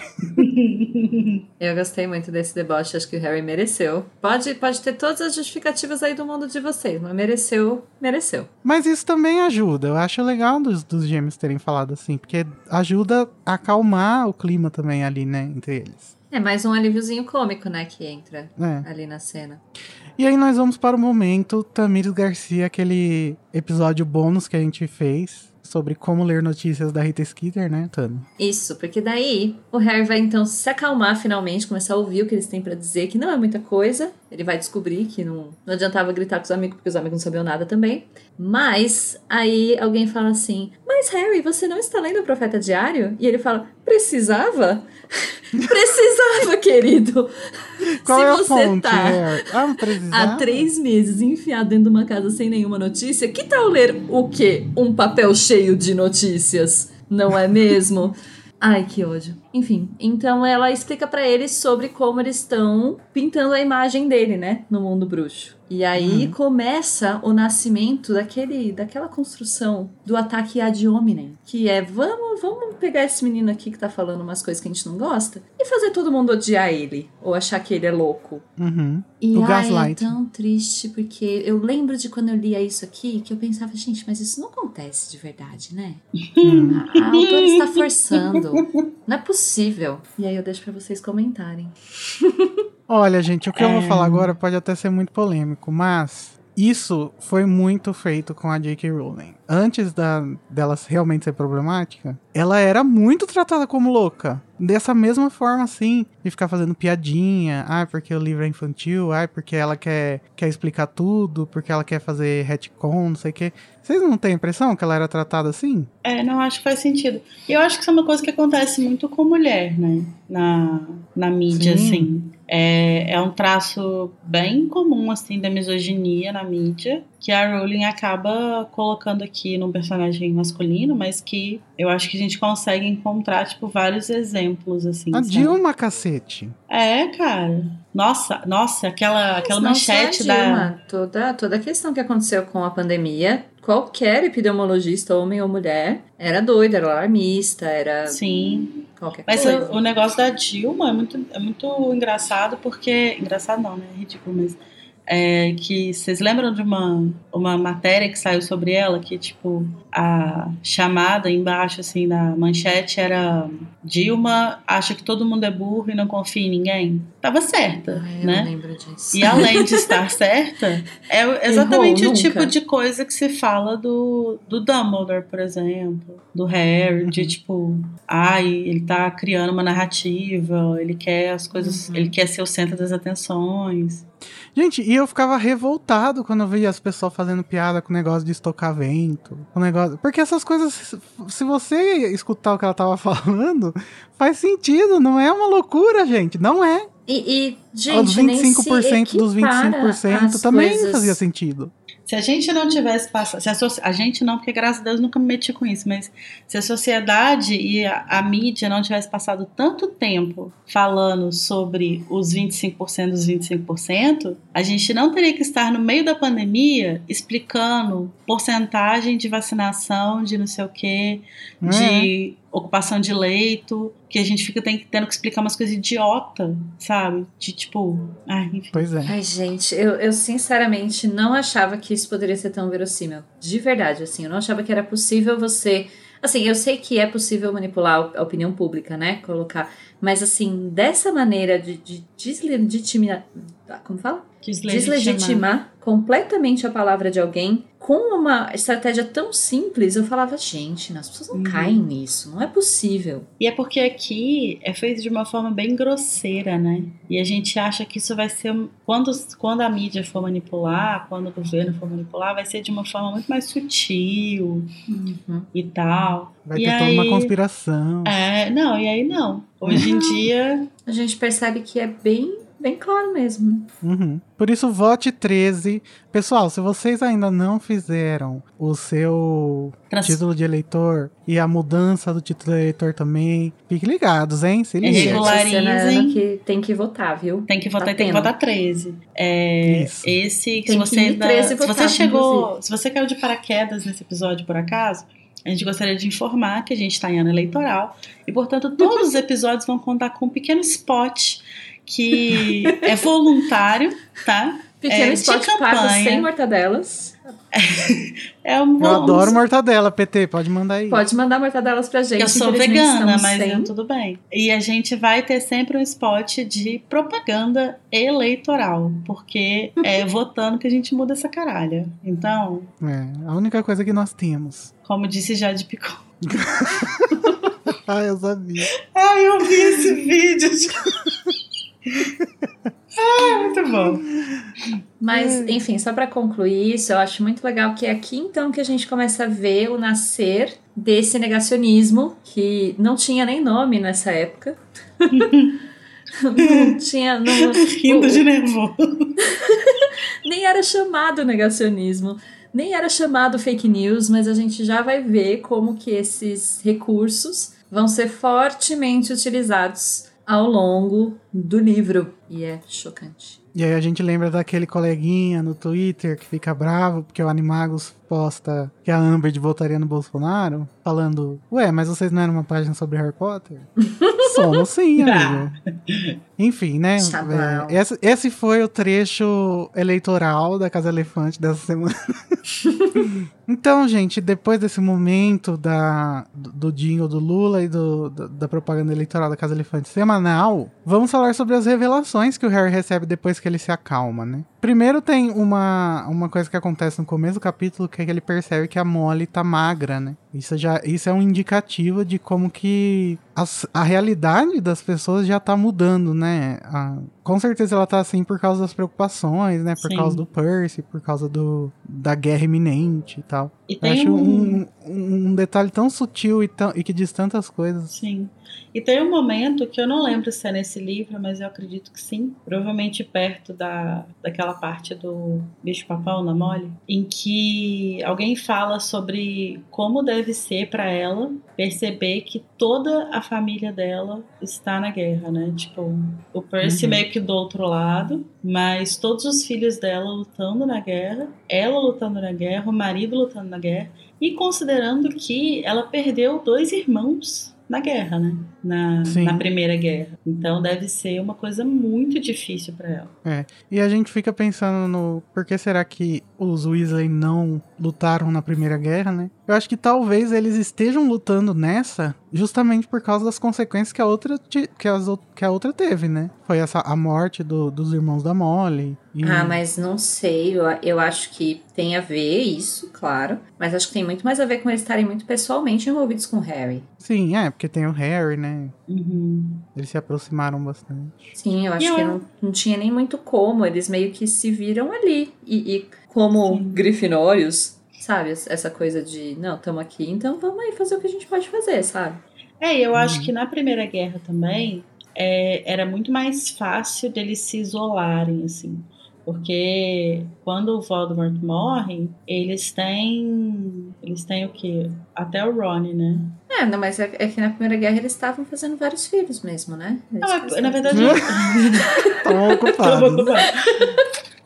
Eu gostei muito desse deboche, acho que o Harry mereceu. Pode, pode ter todas as justificativas aí do mundo de vocês, mas mereceu, mereceu. Mas isso também ajuda. Eu acho legal dos, dos gêmeos terem falado assim, porque ajuda a acalmar o clima também ali, né, entre eles. É mais um alíviozinho cômico, né, que entra É. ali na cena. E aí nós vamos para o momento Tamires Garcia, aquele episódio bônus que a gente fez sobre como ler notícias da Rita Skeeter, né, Tami? Isso, porque daí o Harry vai então se acalmar finalmente, começar a ouvir o que eles têm pra dizer, que não é muita coisa. Ele vai descobrir que não, não adiantava gritar com os amigos, porque os amigos não sabiam nada também. Mas aí alguém fala assim: Mas Harry, você não está lendo o Profeta Diário? E ele fala: Precisava? Precisava, querido. Qual Se é a você fonte, tá? Ah, há três meses enfiado dentro de uma casa sem nenhuma notícia, que tal ler o quê? Um papel cheio de notícias, não é mesmo? Ai, que ódio. Enfim, então ela explica pra eles sobre como eles estão pintando a imagem dele, né, no mundo bruxo. E aí começa o nascimento daquele, daquela construção do ataque ad hominem, que é vamos, vamos pegar esse menino aqui que tá falando umas coisas que a gente não gosta e fazer todo mundo odiar ele ou achar que ele é louco. Uhum. E O ai, é tão triste, porque eu lembro de quando eu lia isso aqui, que eu pensava, gente, mas isso não acontece de verdade, né? Hum. A, a autora está forçando. Não é possível. E aí eu deixo pra vocês comentarem. Olha, gente, o que eu vou É. falar agora pode até ser muito polêmico, mas isso foi muito feito com a J.K. Rowling. Antes da, dela realmente ser problemática, ela era muito tratada como louca. Dessa mesma forma, assim, de ficar fazendo piadinha. Ah, porque o livro é infantil. Ah, porque ela quer, quer explicar tudo. Porque ela quer fazer retcon, não sei o quê. Vocês não têm a impressão que ela era tratada assim? É, não acho que faz sentido. E eu acho que isso é uma coisa que acontece muito com mulher, né? Na, na mídia, Sim. assim. É, é um traço bem comum, assim, da misoginia na mídia, que a Rowling acaba colocando aqui num personagem masculino, mas que eu acho que a gente consegue encontrar, tipo, vários exemplos, assim. A sabe? Dilma, cacete. É, cara. Nossa, nossa, aquela, aquela manchete da. Dilma, Toda, toda a questão que aconteceu com a pandemia, qualquer epidemiologista, homem ou mulher, era doida, era alarmista, era Sim. qualquer Mas coisa. o, o negócio da Dilma é muito, é muito engraçado porque. Engraçado não, né? É ridículo, mas. É que vocês lembram de uma, uma matéria que saiu sobre ela que, tipo, a chamada embaixo, assim, da manchete era Dilma acha que todo mundo é burro e não confia em ninguém? Tava certa, Ai, né? lembro disso. E além de estar certa, é exatamente Errou o tipo de coisa que se fala do, do Dumbledore, por exemplo, do Harry, de tipo, ai, ele tá criando uma narrativa, ele quer as coisas, Uhum. ele quer ser o centro das atenções. Gente, e eu ficava revoltado quando eu via as pessoas fazendo piada com o negócio de estocar vento. Com o negócio... Porque essas coisas, se- você escutar o que ela tava falando, faz sentido. Não é uma loucura, gente. Não é. E, e, Os gente, nem se 25% dos equipara 25% as também coisas. fazia sentido. Se a gente não tivesse passado, se a, soci- a gente não, porque graças a Deus nunca me meti com isso, mas se a sociedade e a, a mídia não tivesse passado tanto tempo falando sobre os 25% dos 25%, a gente não teria que estar no meio da pandemia explicando porcentagem de vacinação, de não sei o quê, É. de ocupação de leito, que a gente fica tem- tendo que explicar umas coisas idiota, sabe? De tipo, ai, enfim. Pois é. Ai, gente, eu, eu sinceramente não achava que isso poderia ser tão verossímil. De verdade, assim, eu não achava que era possível você. Assim, eu sei que é possível manipular a opinião pública, né? Colocar. Mas, assim, dessa maneira de, de deslegitimar. Como fala? Deslegitimar completamente a palavra de alguém com uma estratégia tão simples, eu falava, gente, as pessoas não Uhum. caem nisso, não é possível. E é porque aqui é feito de uma forma bem grosseira, né? E a gente acha que isso vai ser. Quando, quando a mídia for manipular, quando o governo for manipular, vai ser de uma forma muito mais sutil Uhum. e tal. Vai E ter toda uma aí- conspiração. É, não, e aí não. Hoje em dia. A gente percebe que é bem, bem claro mesmo. Uhum. Por isso, vote 13. Pessoal, se vocês ainda não fizeram o seu Trans- título de eleitor e a mudança do título de eleitor também, fiquem ligados, hein? Se É cena Regularizem. que tem que votar, viu? Tem que votar, Tá tem que votar 13. É, Isso. esse, que Tem se que você ainda- 13 se você chegou, inclusive. se você caiu de paraquedas nesse episódio por acaso, a gente gostaria de informar que a gente está em ano eleitoral e, portanto, todos os episódios vão contar com um pequeno spot que é voluntário, tá? Pequeno É, de spot pago campanha. sem mortadelas. É um Eu adoro mortadela, PT, pode mandar aí. Pode mandar mortadelas pra gente. Eu sou vegana, mas sem. tudo bem. E a gente vai ter sempre um spot de propaganda eleitoral, porque é votando que a gente muda essa caralha. Então, É, a única coisa que nós temos. Como disse Jade Picon. Ah, eu sabia. Ai, eu vi esse vídeo. Muito bom. Mas, enfim, só pra concluir isso, eu acho muito legal que é aqui então que a gente começa a ver o nascer desse negacionismo, que não tinha nem nome nessa época. não tinha. Não, Rindo de nervoso. nem era chamado negacionismo, nem era chamado fake news, mas a gente já vai ver como que esses recursos vão ser fortemente utilizados ao longo do livro. E é chocante. E aí a gente lembra daquele coleguinha no Twitter que fica bravo porque o Animagos posta que a Amber votaria no Bolsonaro, falando, ué, mas vocês não eram uma página sobre Harry Potter? Somos sim, amigo. Enfim, né? É, esse, esse foi o trecho eleitoral da Casa Elefante dessa semana. então, gente, depois desse momento da, do, do jingle do Lula e do, da, da propaganda eleitoral da Casa Elefante semanal, vamos falar sobre as revelações que o Harry recebe depois que ele se acalma, né? Primeiro tem uma, uma coisa que acontece no começo do capítulo, que é que ele percebe que a Molly tá magra, né? Isso, já, isso é um indicativo de como que as- a realidade das pessoas já tá mudando, né? A- com certeza ela tá assim por causa das preocupações, né? Por Sim. causa do Percy, por causa do, da guerra iminente e tal. E Eu acho um, um, um detalhe tão sutil e, tão, e que diz tantas coisas. Sim. E tem um momento que eu não lembro se é nesse livro, mas eu acredito que sim. Provavelmente perto da, daquela parte do bicho-papão na mole, em que alguém fala sobre como deve ser para ela perceber que toda a família dela está na guerra, né? Tipo, o Percy Uhum. meio que do outro lado, mas todos os filhos dela lutando na guerra, ela lutando na guerra, o marido lutando na guerra, e considerando que ela perdeu dois irmãos na guerra, né? Na, na Primeira Guerra. Então deve ser uma coisa muito difícil para ela. E a gente fica pensando no por que será que os Weasley não lutaram na Primeira Guerra, né? Eu acho que talvez eles estejam lutando nessa justamente por causa das consequências que a outra, que as que a outra teve, né? Foi essa a morte do- dos irmãos da Molly. e- Ah, mas não sei. Eu, eu acho que tem a ver isso, claro. Mas acho que tem muito mais a ver com eles estarem muito pessoalmente envolvidos com o Harry. Sim, é, porque tem o Harry, né? Uhum. Eles se aproximaram bastante. Sim, eu acho eu- que não, não tinha nem muito como. Eles meio que se viram ali. E, e como Sim. grifinórios, sabe? Essa coisa de, não, estamos aqui, então vamos aí fazer o que a gente pode fazer, sabe? É, e eu acho Uhum. que na Primeira Guerra também é, era muito mais fácil deles se isolarem, assim. Porque quando o Voldemort morre, eles têm. Eles têm o quê? Até o Ron, né? É, não, mas é, é que na Primeira Guerra eles estavam fazendo vários filhos mesmo, né? Eles Não, é- na verdade. Estão Tô ocupados.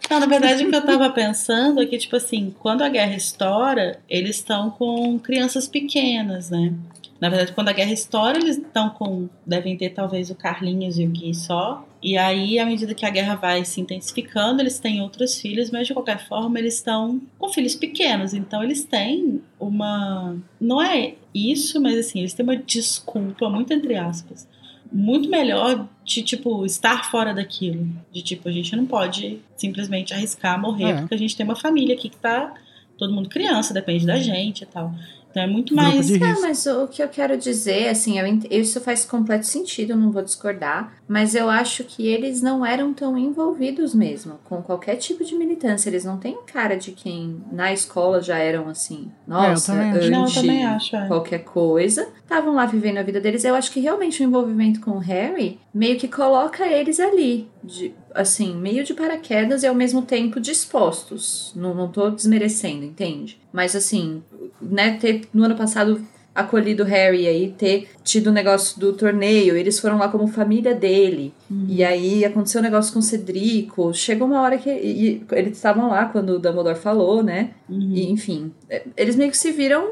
Não, na verdade, o que eu tava pensando é que, tipo assim, quando a guerra estoura, eles estão com crianças pequenas, né? Na verdade, quando a guerra estoura, eles estão com. Devem ter talvez o Carlinhos e o Gui só. E aí, à medida que a guerra vai se intensificando, eles têm outros filhos, mas de qualquer forma, eles estão com filhos pequenos. Então, eles têm uma. Não é isso, mas assim, eles têm uma desculpa, muito entre aspas, muito melhor de, tipo, estar fora daquilo. De, tipo, a gente não pode simplesmente arriscar morrer, É. porque a gente tem uma família aqui que tá todo mundo criança, depende da gente e tal. Então é muito Grupo mais. de É, risco. mas o que eu quero dizer, assim, eu ent- isso faz completo sentido, eu não vou discordar, mas eu acho que eles não eram tão envolvidos mesmo com qualquer tipo de militância. Eles não têm cara de quem na escola já eram assim, nossa, também acho. Não, eu anti também acho. é. qualquer coisa. Estavam lá vivendo a vida deles. Eu acho que realmente o envolvimento com o Harry meio que coloca eles ali, de, assim, meio de paraquedas e ao mesmo tempo dispostos. Não, não tô desmerecendo, entende? Mas assim, né, ter no ano passado acolhido o Harry aí, ter tido o negócio do torneio, eles foram lá como família dele. Uhum. E aí aconteceu o negócio com o Cedrico. Chegou uma hora que e- e eles estavam lá quando o Dumbledore falou, né? Uhum. E, enfim, é, eles meio que se viram,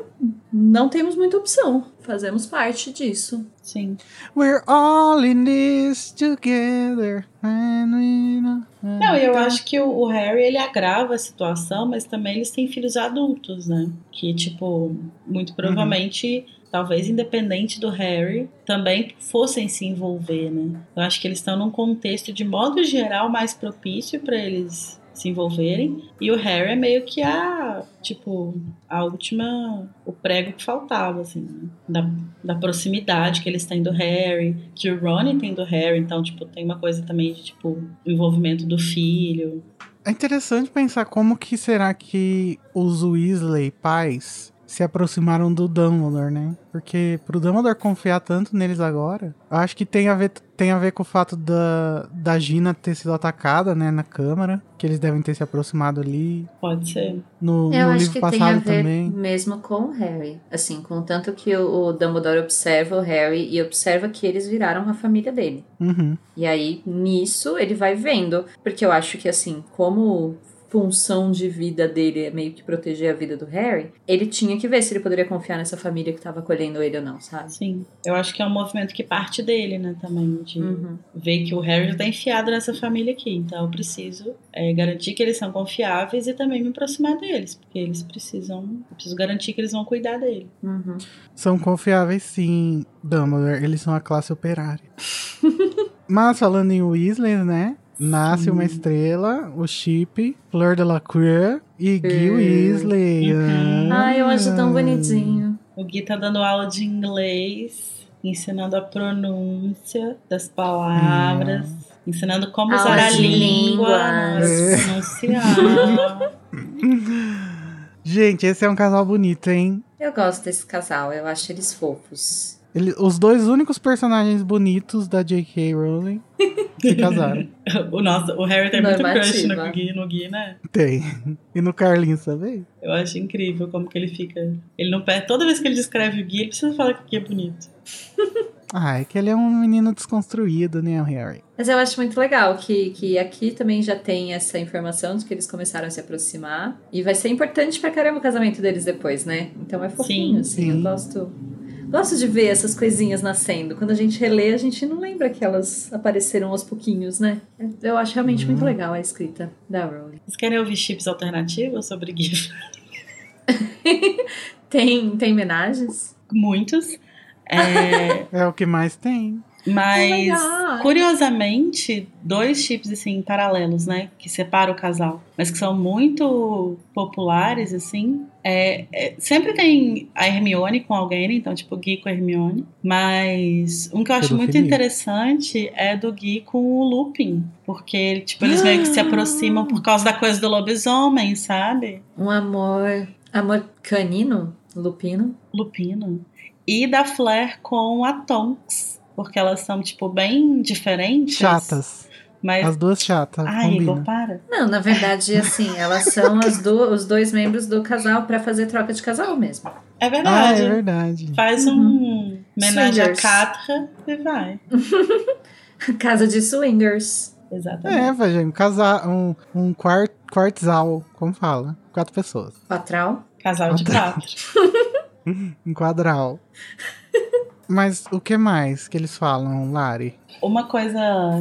não temos muita opção. Fazemos parte disso. Sim. We're all in this together. and we know- Não, e eu acho que o, o Harry ele agrava a situação, mas também eles têm filhos adultos, né? Que, tipo, muito provavelmente, talvez independente do Harry, também fossem se envolver, né? Eu acho que eles estão num contexto, de modo geral, mais propício para eles se envolverem. E o Harry é meio que a, tipo, a última, o prego que faltava, assim, né? da, da proximidade que eles têm do Harry, que o Ron tem do Harry, então, tipo, tem uma coisa também de, tipo, envolvimento do filho. É interessante pensar como que será que os Weasley pais se aproximaram do Dumbledore, né? Porque pro Dumbledore confiar tanto neles agora, eu acho que tem a ver, tem a ver com o fato da, da Gina ter sido atacada, né, na câmara, que eles devem ter se aproximado ali. Pode ser. No, Eu no acho livro que passado tem a ver também. mesmo com o Harry. Assim, com tanto que o o Dumbledore observa o Harry e observa que eles viraram a família dele. Uhum. E aí, nisso, ele vai vendo. Porque eu acho que, assim, como função de vida dele é meio que proteger a vida do Harry, ele tinha que ver se ele poderia confiar nessa família que tava acolhendo ele ou não, sabe? Sim. Eu acho que é um movimento que parte dele, né, também, de Uhum. ver que o Harry já tá enfiado nessa família aqui. Então eu preciso é, garantir que eles são confiáveis e também me aproximar deles. Porque eles precisam. Eu preciso garantir que eles vão cuidar dele. Uhum. São confiáveis sim, Dumbledore. Eles são a classe operária. Mas falando em Weasley, né? Nasce uma estrela, o Chip, Fleur de la Cour e Gui Hum. Weasley. Uhum. Ah. Ai, eu acho tão bonitinho. O Gui tá dando aula de inglês, ensinando a pronúncia das palavras, ensinando como usar Aula a de língua, línguas. pronunciar. Gente, esse é um casal bonito, hein? Eu gosto desse casal, eu acho eles fofos. Ele- os dois únicos personagens bonitos da J.K. Rowling se casaram. o, nosso, o Harry tem muito crush Normativa. no Gui, no Gui, né? Tem. E no Carlinhos também? Eu acho incrível como que ele fica. Ele não perde. Toda vez que ele descreve o Gui, ele precisa falar que o Gui é bonito. Ah, é que ele é um menino desconstruído, né, o Harry? Mas eu acho muito legal que, que aqui também já tem essa informação de que eles começaram a se aproximar. E vai ser importante pra caramba o casamento deles depois, né? Então é fofinho, Sim, assim. Eu sim. gosto. Gosto de ver essas coisinhas nascendo. Quando a gente relê, a gente não lembra que elas apareceram aos pouquinhos, né? Eu acho realmente muito legal a escrita da Rowling. Vocês querem ouvir chips alternativos sobre Gui? Tem, tem homenagens? Muitos. É, É o que mais tem. Mas, Oh curiosamente, dois chips assim, paralelos, né? Que separam o casal, mas que são muito populares, assim. É, é, sempre tem a Hermione com alguém, né? então, tipo, Gui com a Hermione. Mas um que eu acho muito Pedofilia. interessante é do Gui com o Lupin. Porque, tipo, eles meio que se aproximam por causa da coisa do lobisomem, sabe? Um amor. Amor canino? Lupino? Lupino. E da Flair com a Tonks. Porque elas são, tipo, bem diferentes. Chatas. Mas. As duas chatas. Ai, combina. Igor, para. Não, na verdade, assim, elas são as do- os dois membros do casal pra fazer troca de casal mesmo. É Ah, verdade. é verdade. Faz um homenagem a Swingers. Catra e vai. Casa de swingers. Exatamente. É, vai, gente. Um casal. Um, um quart, quartzal. Como fala? Quatro pessoas. Patral. Casal de Ah, quatro. Um quadral. Mas o que mais que eles falam, Lari? Uma coisa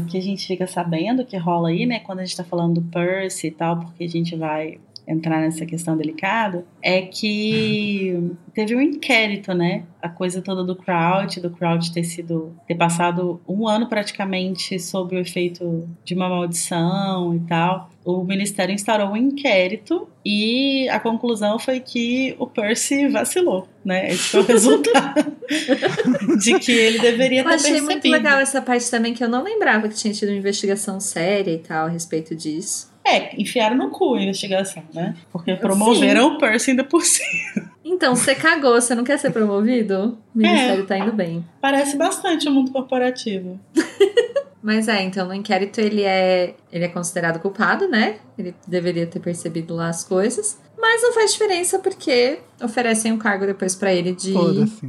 que a gente fica sabendo que rola aí, né, quando a gente tá falando do Percy e tal, porque a gente vai entrar nessa questão delicada, é que teve um inquérito, né? A coisa toda do Crouch, do Crouch ter sido ter passado um ano praticamente sob o efeito de uma maldição e tal. O ministério instaurou um inquérito e a conclusão foi que o Percy vacilou, né? Esse foi o resultado de que ele deveria Eu ter achei percebido. muito legal essa parte também, que eu não lembrava que tinha tido uma investigação séria e tal a respeito disso. É, enfiaram no cu a investigação, né? Porque promoveram o Percy ainda por cima. Então, você cagou, você não quer ser promovido? O ministério tá indo bem. Parece bastante o mundo corporativo. Mas é, então no inquérito ele é, ele é considerado culpado, né? Ele deveria ter percebido lá as coisas. Mas não faz diferença porque oferecem um cargo depois pra ele de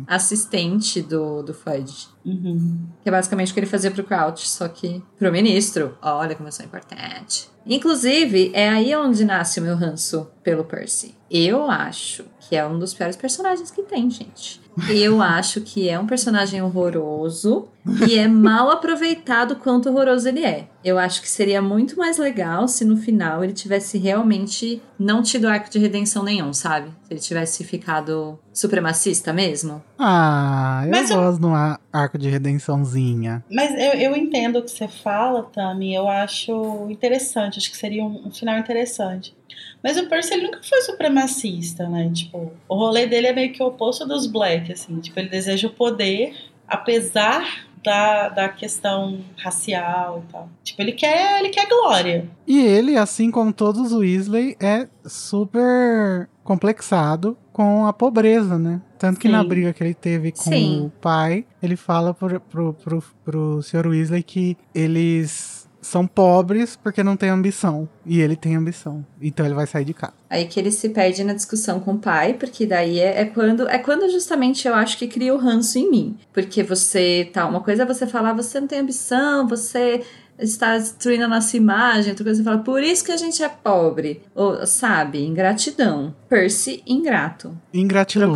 assistente do, do Fudge. Uhum. Que é basicamente o que ele fazia pro Crouch, só que pro ministro. Olha como eu sou importante. Inclusive, é aí onde nasce o meu ranço pelo Percy. Eu acho que é um dos piores personagens que tem, gente. Eu acho que é um personagem horroroso e é mal aproveitado quanto horroroso ele é. Eu acho que seria muito mais legal se no final ele tivesse realmente não tido arco de redenção nenhum, sabe? Se ele tivesse ficado supremacista mesmo? Ah, eu Mas eu- gosto de um ar- arco de redençãozinha. Mas eu, eu entendo o que você fala, Tami. Eu acho interessante. Acho que seria um, um final interessante. Mas o Percy ele nunca foi supremacista, né? Tipo, o rolê dele é meio que o oposto dos Black, assim. Tipo, ele deseja o poder, apesar da, da questão racial e tal. Tipo, ele quer, ele quer glória. E ele, assim como todos os Weasley, é super complexado com a pobreza, né? Tanto que Sim. na briga que ele teve com Sim. o pai, ele fala pro, pro, pro, pro Sr. Weasley que eles são pobres porque não têm ambição. E ele tem ambição. Então ele vai sair de casa. Aí que ele se perde na discussão com o pai, porque daí é, é quando é quando justamente eu acho que cria o ranço em mim. Porque você tá, uma coisa é você falar, você não tem ambição, você está destruindo a nossa imagem, outra coisa você fala, por isso que a gente é pobre. Ou, sabe, ingratidão. Percy, ingrato.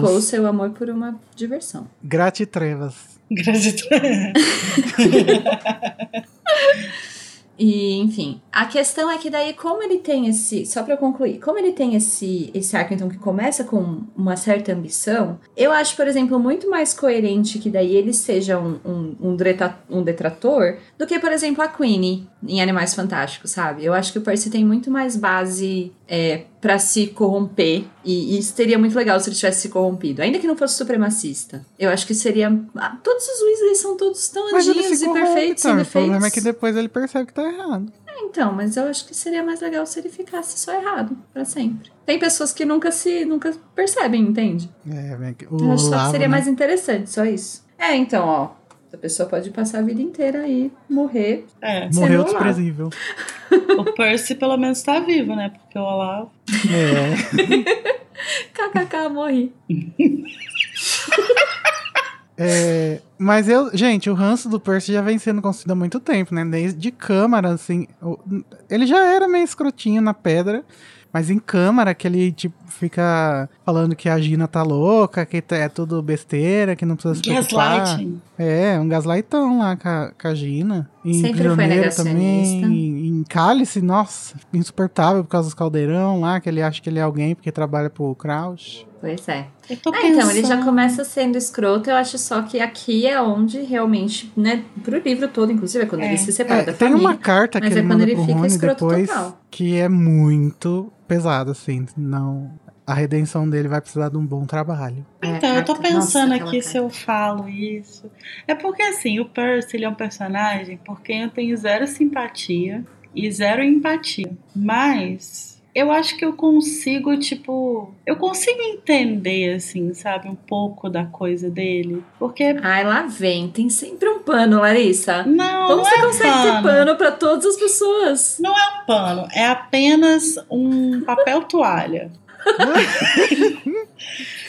Trocou o seu amor por uma diversão. Gratitrevas. E, enfim, a questão é que daí, como ele tem esse. Só eu concluir, como ele tem esse, esse arco, então, que começa com uma certa ambição, eu acho, por exemplo, muito mais coerente que daí ele seja um, um, um, dreta- um detrator do que, por exemplo, a Queenie em Animais Fantásticos, sabe? Eu acho que o Percy tem muito mais base é, para se corromper, e, e isso seria muito legal se ele tivesse se corrompido, ainda que não fosse supremacista. Eu acho que seria. ah, todos os Weasley são todos tão Mas se e perfeitos, sem também. O defeitos. problema é que depois ele percebe que tá errado. Então, mas eu acho que seria mais legal se ele ficasse só errado pra sempre. Tem pessoas que nunca se nunca percebem, entende? É, bem que- Eu o acho só que seria né? mais interessante, só isso. É, então, ó, a pessoa pode passar a vida inteira aí, morrer. É. Morreu desprezível. O Percy pelo menos tá vivo, né? Porque o Olavo. É. KKK, morri. É, mas eu, gente, o ranço do Percy já vem sendo construído há muito tempo, né? Desde câmara, assim. ele já era meio escrotinho na pedra, mas em câmara que ele, tipo, fica falando que a Gina tá louca, que é tudo besteira, que não precisa se preocupar. Gaslighting. É, um gaslightão lá com a, com a Gina. Em Sempre foi negacionista. Também, em Cálice, nossa, insuportável por causa dos caldeirão lá, que ele acha que ele é alguém porque trabalha pro Crouch. Pois é. Eu tô Ah, então, ele já começa sendo escroto, eu acho só que aqui é onde realmente, né, pro livro todo, inclusive, é quando É. ele se separa É, da tem família. uma carta que mas ele é quando manda ele pro Rony escroto depois total. que é muito pesado, assim. Não, a redenção dele vai precisar de um bom trabalho. É, Então, eu tô pensando Nossa, aqui se eu falo isso. É porque, assim, o Percy ele é um personagem por quem eu tenho zero simpatia e zero empatia. Mas eu acho que eu consigo, tipo. Eu consigo entender, assim, sabe, um pouco da coisa dele. Porque. Ai, lá vem. Tem sempre um pano, Larissa. Não, Como não você é consegue ter pano. pano pra todas as pessoas? Não é um pano, é apenas um papel toalha.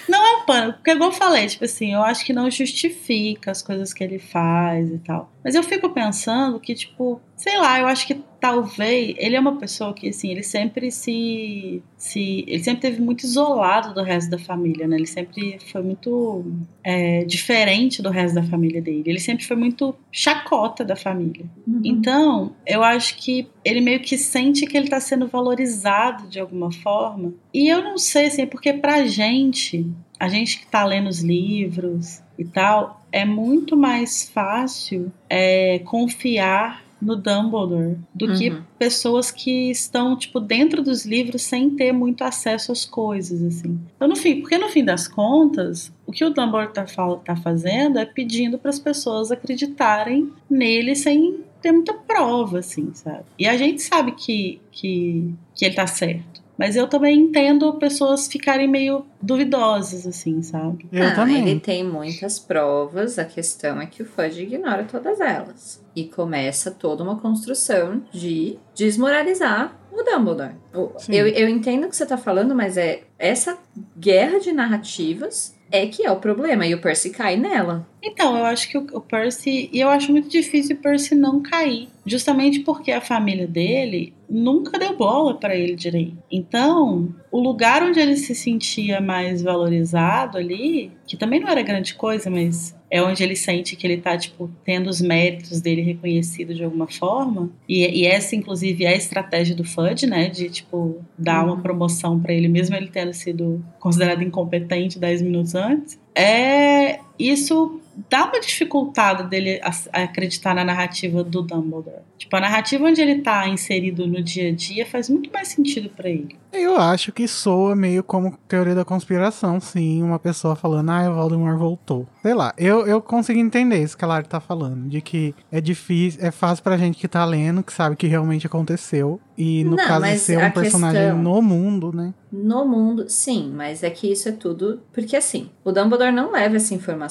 Não é um pano, porque igual eu falei, tipo assim, eu acho que não justifica as coisas que ele faz e tal. Mas eu fico pensando que, tipo, sei lá, eu acho que talvez ele é uma pessoa que, assim, ele sempre se. se ele sempre teve muito isolado do resto da família, né? Ele sempre foi muito é, diferente do resto da família dele. Ele sempre foi muito chacota da família. Uhum. Então, eu acho que ele meio que sente que ele tá sendo valorizado de alguma forma. E eu não sei, assim, porque pra gente, a gente que tá lendo os livros e tal, é muito mais fácil é, confiar no Dumbledore do que Uhum. pessoas que estão, tipo, dentro dos livros sem ter muito acesso às coisas, assim. Então, no fim, porque no fim das contas, o que o Dumbledore tá, tá fazendo é pedindo para as pessoas acreditarem nele sem ter muita prova, assim, sabe? E a gente sabe que, que, que ele tá certo. Mas eu também entendo pessoas ficarem meio duvidosas, assim, sabe? Eu Ah, também. Ele tem muitas provas, a questão é que o Fudge ignora todas elas. E começa toda uma construção de desmoralizar o Dumbledore. Sim. Eu, eu entendo o que você tá falando, mas é essa guerra de narrativas é que é o problema. E o Percy cai nela. Então, eu acho que o, Percy. E eu acho muito difícil o Percy não cair. Justamente porque a família dele nunca deu bola pra ele direito. Então, o lugar onde ele se sentia mais valorizado ali, que também não era grande coisa, mas é onde ele sente que ele tá, tipo, tendo os méritos dele reconhecido de alguma forma. E, e essa, inclusive, é a estratégia do Fudge, né? De, tipo, dar uma promoção para ele, mesmo ele tendo sido considerado incompetente 10 minutos antes. É. Isso dá uma dificultada dele acreditar na narrativa do Dumbledore. Tipo, a narrativa onde ele tá inserido no dia a dia faz muito mais sentido para ele. Eu acho que soa meio como teoria da conspiração, sim, uma pessoa falando, ah, o Voldemort voltou. Sei lá, eu, eu consigo entender isso que a Lara tá falando, de que é difícil, é fácil pra gente que tá lendo, que sabe que realmente aconteceu, e no Não, caso de ser um personagem questão- no mundo, né? No mundo, sim, mas é que isso é tudo. Porque assim, o Dumbledore não leva essa informação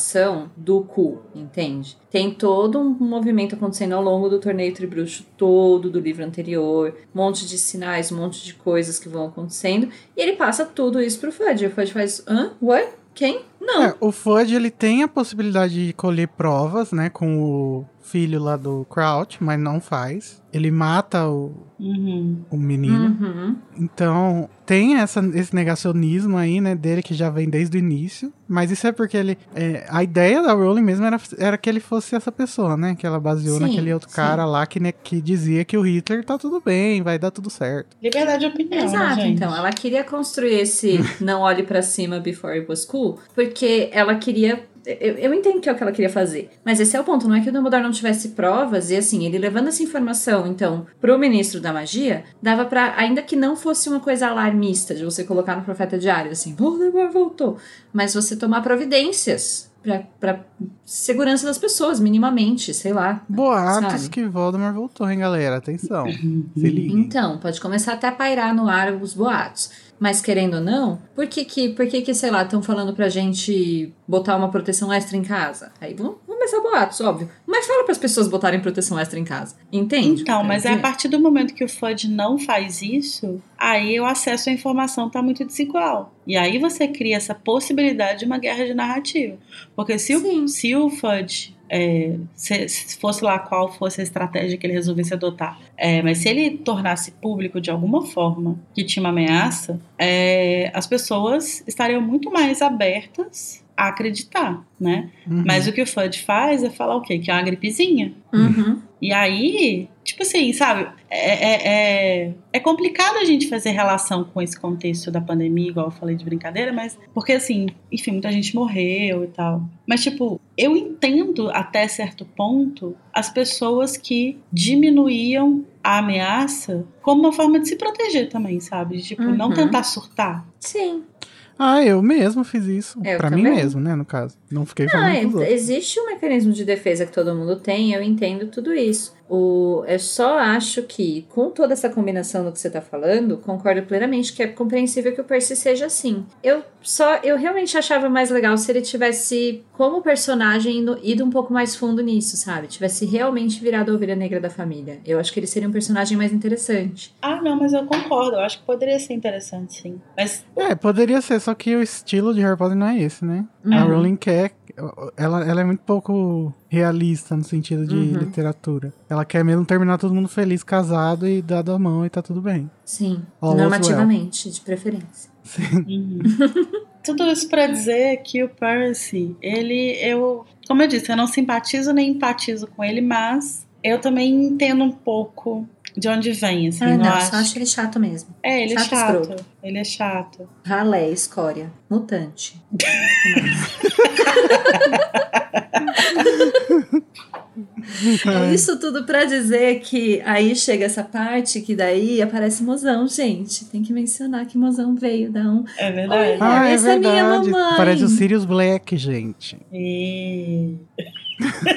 do cu, entende? Tem todo um movimento acontecendo ao longo do torneio Tribruxo todo, do livro anterior, um monte de sinais, um monte de coisas que vão acontecendo, e ele passa tudo isso pro Fudge. O Fudge faz, hã? What? Quem? Não. É, o Fudge, ele tem a possibilidade de colher provas, né, com o filho lá do Crouch, mas não faz. Ele mata o, Uhum. o menino. Uhum. Então, tem essa, esse negacionismo aí, né, dele que já vem desde o início. Mas isso é porque ele. é, a ideia da Rowling mesmo era, era que ele fosse essa pessoa, né? Que ela baseou Sim, naquele outro sim. cara lá que, né, que dizia que o Hitler tá tudo bem, vai dar tudo certo. Liberdade de opinião, Exato, né, gente? então. Ela queria construir esse não olhe pra cima before it was cool, porque ela queria. Eu, eu entendo que é o que ela queria fazer, mas esse é o ponto, não é que o Dumbledore não tivesse provas, e assim, ele levando essa informação, então, pro ministro da magia, dava pra, ainda que não fosse uma coisa alarmista, de você colocar no profeta diário, assim, Voldemort voltou, mas você tomar providências pra, pra segurança das pessoas, minimamente, sei lá. Boatos Sabe? que Voldemort voltou, hein, galera? Atenção. Se liguem. Então, pode começar até a pairar no ar os boatos. Mas querendo ou não, por que que, por que, que sei lá, estão falando pra gente botar uma proteção extra em casa? Aí vão começar boatos, óbvio. Mas fala pras pessoas botarem proteção extra em casa. Entende? Então, mas é quero a dizer? partir do momento que o FUD não faz isso, aí o acesso à informação tá muito desigual. E aí você cria essa possibilidade de uma guerra de narrativa. Porque se, Sim. o, se o FUD, é, se, se fosse lá qual fosse a estratégia que ele resolvesse adotar, é, mas se ele tornasse público de alguma forma que tinha uma ameaça, é, as pessoas estariam muito mais abertas a acreditar, né? Uhum. Mas o que o FUD faz é falar o quê? Que é uma gripezinha. Uhum. E aí, tipo assim, sabe? É, é, é, é complicado a gente fazer relação com esse contexto da pandemia, igual eu falei de brincadeira, mas. Porque, assim, enfim, muita gente morreu e tal. Mas, tipo, eu entendo até certo ponto as pessoas que diminuíam a ameaça como uma forma de se proteger também, sabe? De, tipo, não Uhum. tentar surtar. Sim. Ah, eu mesmo fiz isso. Eu pra mim também. mesmo, né, no caso. Não fiquei Não, falando é, existe um mecanismo de defesa que todo mundo tem, eu entendo tudo isso. O, eu só acho que, com toda essa combinação do que você tá falando, concordo plenamente que é compreensível que o Percy seja assim. Eu só, eu realmente achava mais legal se ele tivesse, como personagem, ido, ido um pouco mais fundo nisso, sabe? Tivesse realmente virado a ovelha negra da família. Eu acho que ele seria um personagem mais interessante. Ah, não, mas eu concordo. Eu acho que poderia ser interessante, sim. Mas É, poderia ser, só que o estilo de Harry Potter não é esse, né? A Uhum. Rowling quer. Ela, ela é muito pouco realista no sentido de Uhum. literatura. Ela quer mesmo terminar todo mundo feliz, casado e dado a mão e tá tudo bem. Sim, All normativamente, de preferência. Uhum. Tudo isso pra dizer que o Percy, ele, eu, como eu disse, eu não simpatizo nem empatizo com ele, mas eu também entendo um pouco de onde vem, assim. Ah, eu não, acho... só acho ele chato mesmo. É, ele é chato, chato. escroto. Ele é chato. Ralé, escória, mutante. É Isso tudo pra dizer que aí chega essa parte que daí aparece mozão, gente. Tem que mencionar que mozão veio da um. É verdade. Olha. Ah, é essa é minha verdade. mamãe. Parece o Sirius Black, gente. E...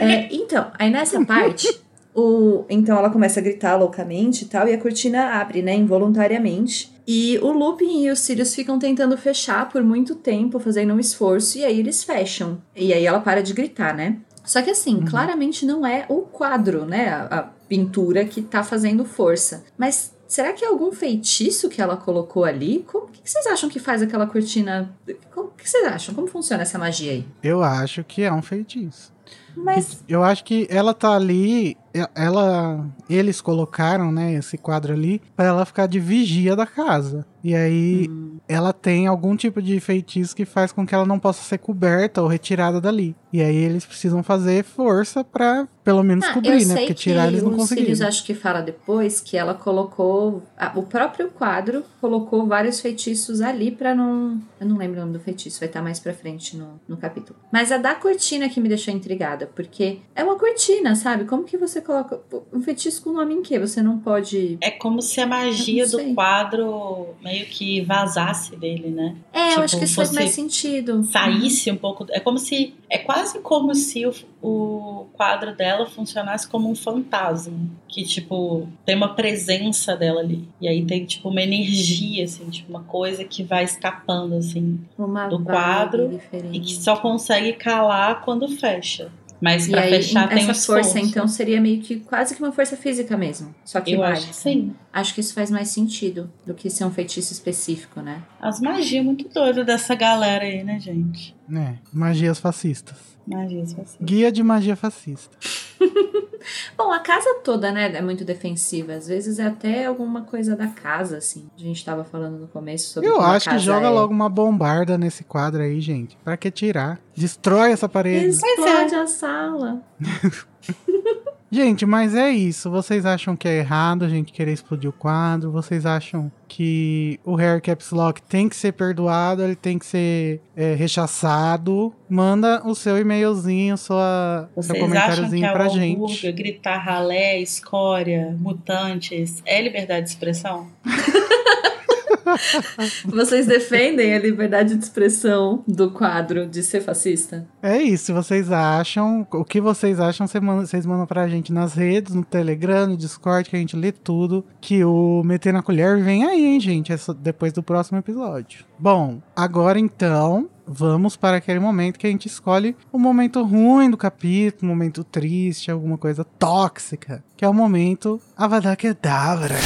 É, então, aí nessa parte, o, então ela começa a gritar loucamente e tal, e a cortina abre, né, involuntariamente. E o Lupin e os Sirius ficam tentando fechar por muito tempo, fazendo um esforço, e aí eles fecham. E aí ela para de gritar, né? Só que assim, claramente não é o quadro, né, a, a pintura que tá fazendo força. Mas será que é algum feitiço que ela colocou ali? O que que vocês acham que faz aquela cortina? O que vocês acham? Como funciona essa magia aí? Eu acho que é um feitiço. Mas Eu acho que ela tá ali, ela, eles colocaram, né, esse quadro ali pra ela ficar de vigia da casa. E aí Hum. ela tem algum tipo de feitiço que faz com que ela não possa ser coberta ou retirada dali. E aí eles precisam fazer força pra pelo menos Ah, cobrir, né? Porque que tirar eles não conseguiram. Sirius acho que fala depois que ela colocou a- o próprio quadro colocou vários feitiços ali pra não, eu não lembro o nome do feitiço, vai estar mais pra frente no, no capítulo. Mas a da cortina que me deixou intrigada, porque é uma cortina, sabe? Como que você coloca um feitiço com nome em quê? Você não pode É como se a magia do quadro meio que vazasse dele, né? É, Tipo, eu acho que isso faz mais sentido. Saísse um pouco. É como se. É quase como se o, o quadro dela funcionasse como um fantasma. Que, tipo, tem uma presença dela ali. E aí tem, tipo, uma energia, assim, tipo, uma coisa que vai escapando, assim. Uma do quadro diferente. E que só consegue calar quando fecha. Mas pra aí, fechar tem essa os força, esforço. então, seria meio que quase que uma força física mesmo. Só que Eu mágica. acho que sim. Acho que isso faz mais sentido do que ser um feitiço específico, né? As magias muito doidas dessa galera aí, né, gente? É, magias fascistas. Magias assim. Guia de magia fascista. Bom, a casa toda, né, é muito defensiva. Às vezes é até alguma coisa da casa, assim. A gente tava falando no começo sobre Eu acho que joga é. logo uma bombarda nesse quadro aí, gente. Pra que tirar? Destrói essa parede. Explode a sala. Gente, mas é isso. Vocês acham que é errado a gente querer explodir o quadro? Vocês acham que o Harry Caps Lock tem que ser perdoado? Ele tem que ser é, rechaçado? Manda o seu e-mailzinho, sua, seu Vocês acham que comentáriozinho a pra gente. gritar ralé, escória, mutantes é liberdade de expressão? Vocês defendem a liberdade de expressão do quadro de ser fascista? É isso. Vocês acham, o que vocês acham, vocês mandam, vocês mandam pra gente nas redes, no Telegram, no Discord, que a gente lê tudo. Que o Meter na Colher vem aí, hein, gente? É depois do próximo episódio. Bom, agora então. Vamos para aquele momento que a gente escolhe o momento ruim do capítulo, um momento triste, alguma coisa tóxica, que é o momento Avada Kedavra.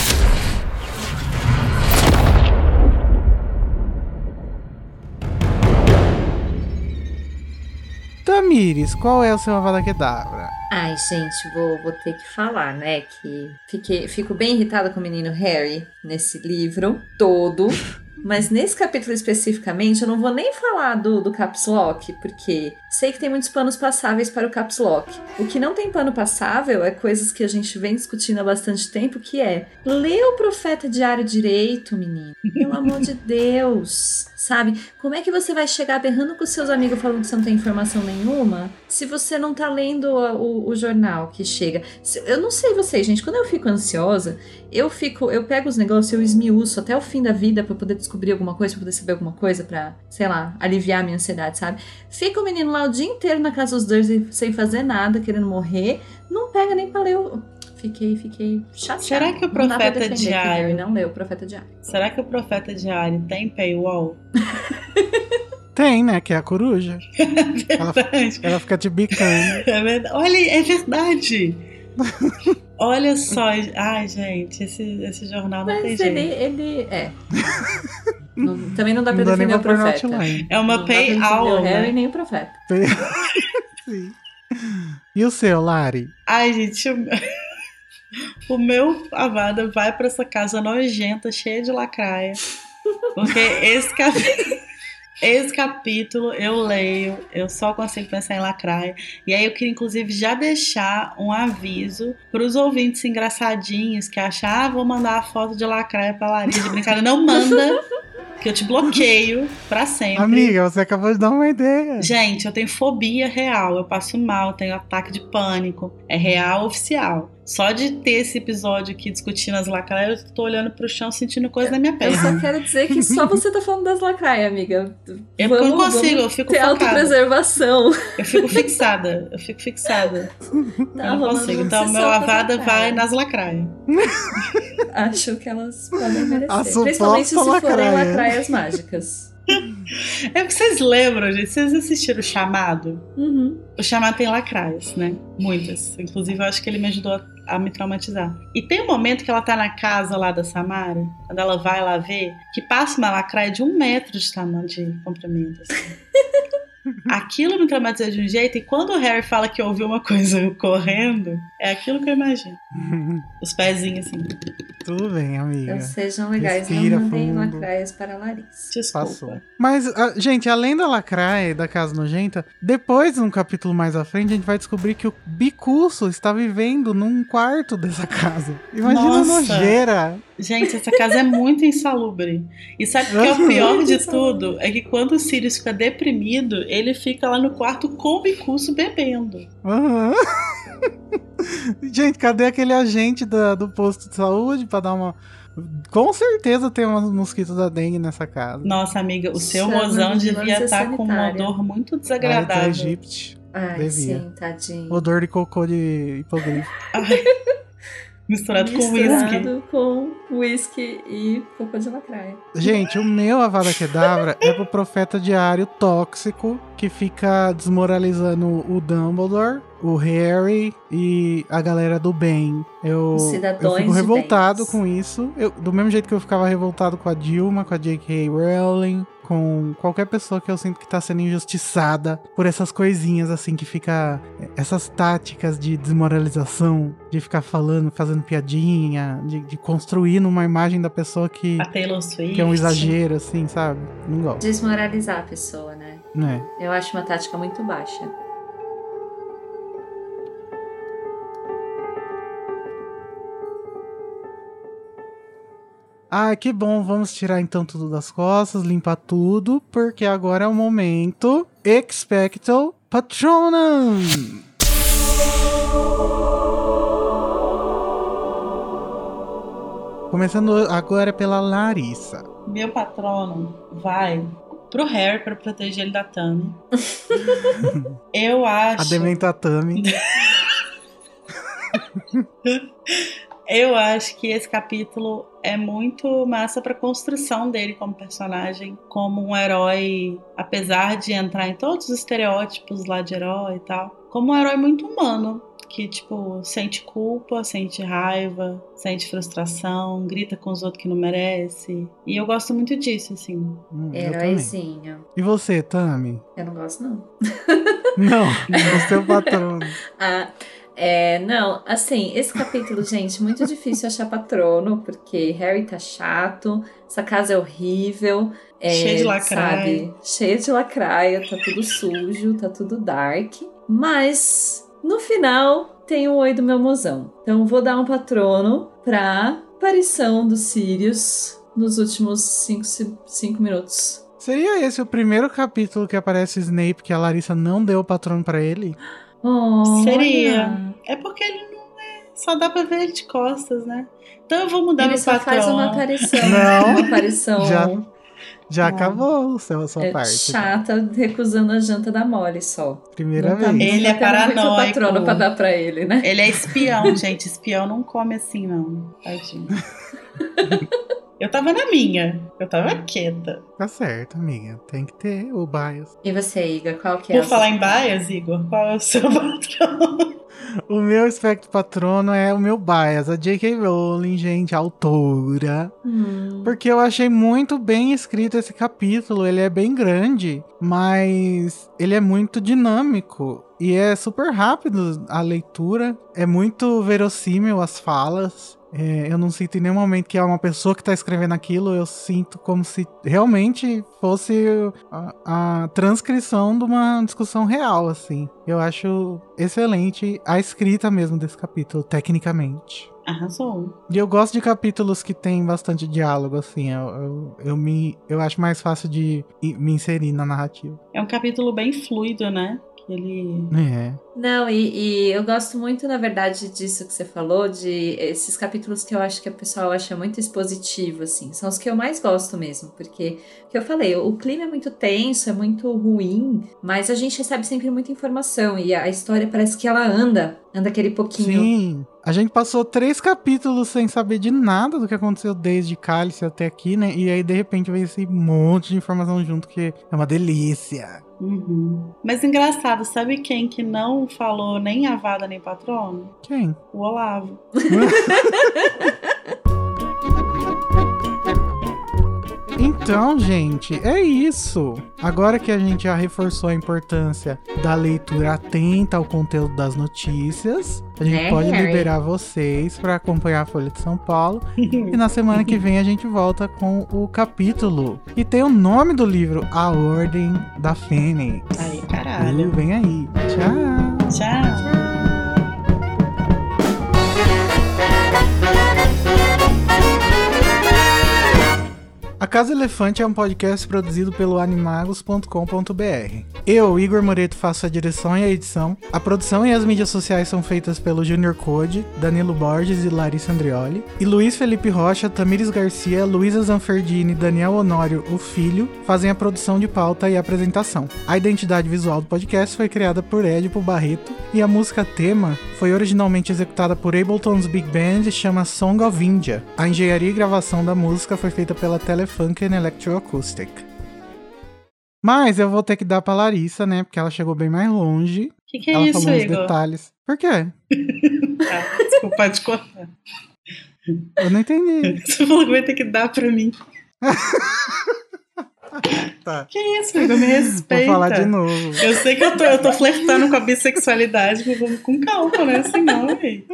Tamires, qual é o seu Avada Kedavra? Ai, gente, vou, vou ter que falar, né? Que fiquei, fico bem irritada com o menino Harry nesse livro todo. Mas nesse capítulo especificamente, eu não vou nem falar do, do Caps Lock, porque sei que tem muitos panos passáveis para o Caps Lock. O que não tem pano passável é coisas que a gente vem discutindo há bastante tempo, que é lê o Profeta Diário direito, menino. Pelo amor de Deus. Sabe? Como é que você vai chegar berrando com seus amigos falando que você não tem informação nenhuma se você não tá lendo o, o- o jornal que chega? Eu não sei vocês, gente, quando eu fico ansiosa, eu fico, eu pego os negócios, eu esmiuço até o fim da vida pra poder descobrir alguma coisa, pra poder saber alguma coisa, pra, sei lá, aliviar a minha ansiedade, sabe? Fica o menino lá o dia inteiro na casa dos Dursley sem fazer nada, querendo morrer, não pega nem pra ler o. Fiquei, fiquei chateada. Será que o Profeta Diário- não leu o Profeta Diário. Será que o Profeta Diário tem paywall? Tem, né? Que é a coruja. ela, ela fica te bicando. É verdade. Olha, é verdade! Olha só, ai gente, esse, esse jornal não tem Mas ele, jeito. ele é. Não- também não dá pra Não dá nem defender pra o profeta. É uma Não dá defender pay-all, o Harry né? nem o profeta. Sim. E o seu, Lari? Ai, gente, o, o meu Avada vai pra essa casa nojenta, cheia de lacraia. Porque esse capítulo, esse capítulo eu leio, eu só consigo pensar em lacraia. E aí eu queria, inclusive, já deixar um aviso pros ouvintes engraçadinhos que acham, ah, vou mandar a foto de lacraia pra Larissa de brincadeira. Não manda, que eu te bloqueio pra sempre. Amiga, você acabou de dar uma ideia. Gente, eu tenho fobia real, eu passo mal, tenho ataque de pânico. É real oficial. Só de ter esse episódio aqui discutindo as lacraias, eu tô olhando pro chão sentindo coisa na minha Eu perna. só quero dizer que só você tá falando das lacraias, amiga. Eu não consigo, eu fico ter focada. autopreservação. Eu fico fixada, eu fico fixada. Tá eu não consigo. Então, meu avada vai nas lacraias. Acho que elas podem merecer. Principalmente se forem lacraia. lacraias mágicas. É porque vocês lembram, gente? Vocês assistiram o Chamado? Uhum. O Chamado tem lacraias, né? Muitas. Inclusive, eu acho que ele me ajudou a, a me traumatizar. E tem um momento que ela tá na casa lá da Samara, quando ela vai lá ver, que passa uma lacraia de um metro de tamanho de comprimento. assim. aquilo me traumatiza de um jeito, e quando o Harry fala que ouviu uma coisa correndo, é aquilo que eu imagino. Os pezinhos assim. Tudo bem, amiga. Então sejam legais, Respira não mandem fundo. lacraias para Larissa. Desculpa. Passou. Mas, a- gente, além da lacraia e da casa nojenta, depois, num capítulo mais à frente, a gente vai descobrir que o Bicuço está vivendo num quarto dessa casa. Imagina a Nossa. nojeira. Gente, essa casa é muito insalubre. E sabe o que é o pior de tudo? É que quando o Sirius fica deprimido, ele fica lá no quarto com o Bicurso bebendo. Aham. gente, cadê aquele agente da- do posto de saúde pra dar uma. Com certeza tem uns mosquitos da dengue nessa casa. Nossa, amiga, o seu Chama mozão devia vigilância estar com um odor muito Marita desagradável. Egípcio. Ai, Devia. sim, tadinho. Odor de cocô de hipogrifo. Misturado com whisky. Misturado com whisky e cocô de lacraia. Gente, o meu Avada Kedavra é pro profeta diário tóxico que fica desmoralizando o Dumbledore, o Harry e a galera do bem. Eu, eu fico revoltado com isso. Eu- do mesmo jeito que eu ficava revoltado com a Dilma, com a J.K. Rowling, com qualquer pessoa que eu sinto que tá sendo injustiçada por essas coisinhas assim que fica essas táticas de desmoralização, de ficar falando, fazendo piadinha, de, de construir numa imagem da pessoa que A Taylor Swift. que é um exagero, assim, sabe? Não gosto. Desmoralizar a pessoa, né? É? Eu acho uma tática muito baixa. Ah, que bom. Vamos tirar então tudo das costas, limpar tudo, porque agora é o momento Expecto Patronum. Começando agora pela Larissa. Meu patrono vai pro Harry pra proteger ele da Tammy. Eu A acho. Dementatami. Eu acho que esse capítulo é muito massa pra construção dele como personagem, como um herói, apesar de entrar em todos os estereótipos lá de herói e tal, como um herói muito humano, que tipo sente culpa, sente raiva, sente frustração, grita com os outros que não merece. E eu gosto muito disso, assim. Hum, eu também. Heróizinho. E você, Tami? Eu não gosto, não. Não, o seu patrono. Ah, é, não, assim, esse capítulo, gente, muito difícil achar patrono, porque Harry tá chato, essa casa é horrível. é, Cheio de lacraia. Sabe? Cheio de lacraia, tá tudo sujo, tá tudo dark. Mas, no final, tem o oi do meu mozão. Então, vou dar um patrono pra aparição do Sirius nos últimos 5 minutos. Seria esse o primeiro capítulo que aparece o Snape que a Larissa não deu o patrono pra ele? Seria. É porque ele não é. Só dá pra ver ele de costas, né? Então eu vou mudar Ele meu só patrono. faz uma aparição. Não. Uma aparição Já Já Ah. acabou o seu, a sua é, parte. chata, recusando a janta da Molly só. Primeira tá- vez. Ele é tá paranoico. patrono pra dar pra ele, né? Ele é espião, gente. Espião não come assim, não. Tadinho. Eu tava na minha. Eu tava quieta. Tá certo, amiga. Tem que ter o bias. E você, Iga, qual que é Por a falar em baias, Igor, qual é o seu patrão? O meu espectro patrono é o meu bias, a J.K. Rowling, gente, a autora. Hum, Porque eu achei muito bem escrito esse capítulo. Ele é bem grande, mas ele é muito dinâmico. E é super rápido a leitura. É muito verossímil as falas. É, eu não sinto em nenhum momento que é uma pessoa que tá escrevendo aquilo. Eu sinto como se realmente fosse a, a transcrição de uma discussão real, assim. Eu acho excelente a escrita mesmo desse capítulo, tecnicamente. Arrasou. E eu gosto de capítulos que tem bastante diálogo, assim. Eu, eu, eu me, eu acho mais fácil de me inserir na narrativa. É um capítulo bem fluido, né? Ele. É. Não, e, e eu gosto muito, na verdade, disso que você falou, de esses capítulos que eu acho que o pessoal acha muito expositivo, assim. São os que eu mais gosto mesmo, porque, que eu falei, o clima é muito tenso, é muito ruim, mas a gente recebe sempre muita informação e a, a história parece que ela anda, anda aquele pouquinho. Sim. A gente passou três capítulos sem saber de nada do que aconteceu desde Cálice até aqui, né? E aí, de repente, vem esse monte de informação junto que é uma delícia. Uhum. Mas engraçado, sabe quem que não falou nem avada nem patrono? Quem? O Olavo. Então, gente, é isso. Agora que a gente já reforçou a importância da leitura atenta ao conteúdo das notícias, a gente Né, pode Harry? liberar vocês para acompanhar a Folha de São Paulo. E na semana que vem a gente volta com o capítulo. E tem o nome do livro, A Ordem da Fênix. Aí, caralho. vem aí. Tchau. Tchau. A Casa Elefante é um podcast produzido pelo animagos.com.br. Eu, Igor Moreto, faço a direção e a edição. A produção e as mídias sociais são feitas pelo Junior Code, Danilo Borges e Larissa Andrioli. E Luiz Felipe Rocha, Tamires Garcia, Luísa Zanferdini Daniel Honório, o filho, fazem a produção de pauta e apresentação. A identidade visual do podcast foi criada por Edipo Barreto e a música tema foi originalmente executada por Ableton's Big Band e chama Song of India. A engenharia e gravação da música foi feita pela Telefunken Electroacoustic. Mas eu vou ter que dar pra Larissa, né? Porque ela chegou bem mais longe. O que, que é ela isso, falou Igor? detalhes. Por quê? Tá, desculpa, pode cortar. Eu não entendi. Você falou que vai ter que dar pra mim. Tá. Que isso, Igor? Me respeita. Vou falar de novo. Eu sei que eu tô, eu tô flertando com a bissexualidade, mas vamos com calma, né? Assim não, véi.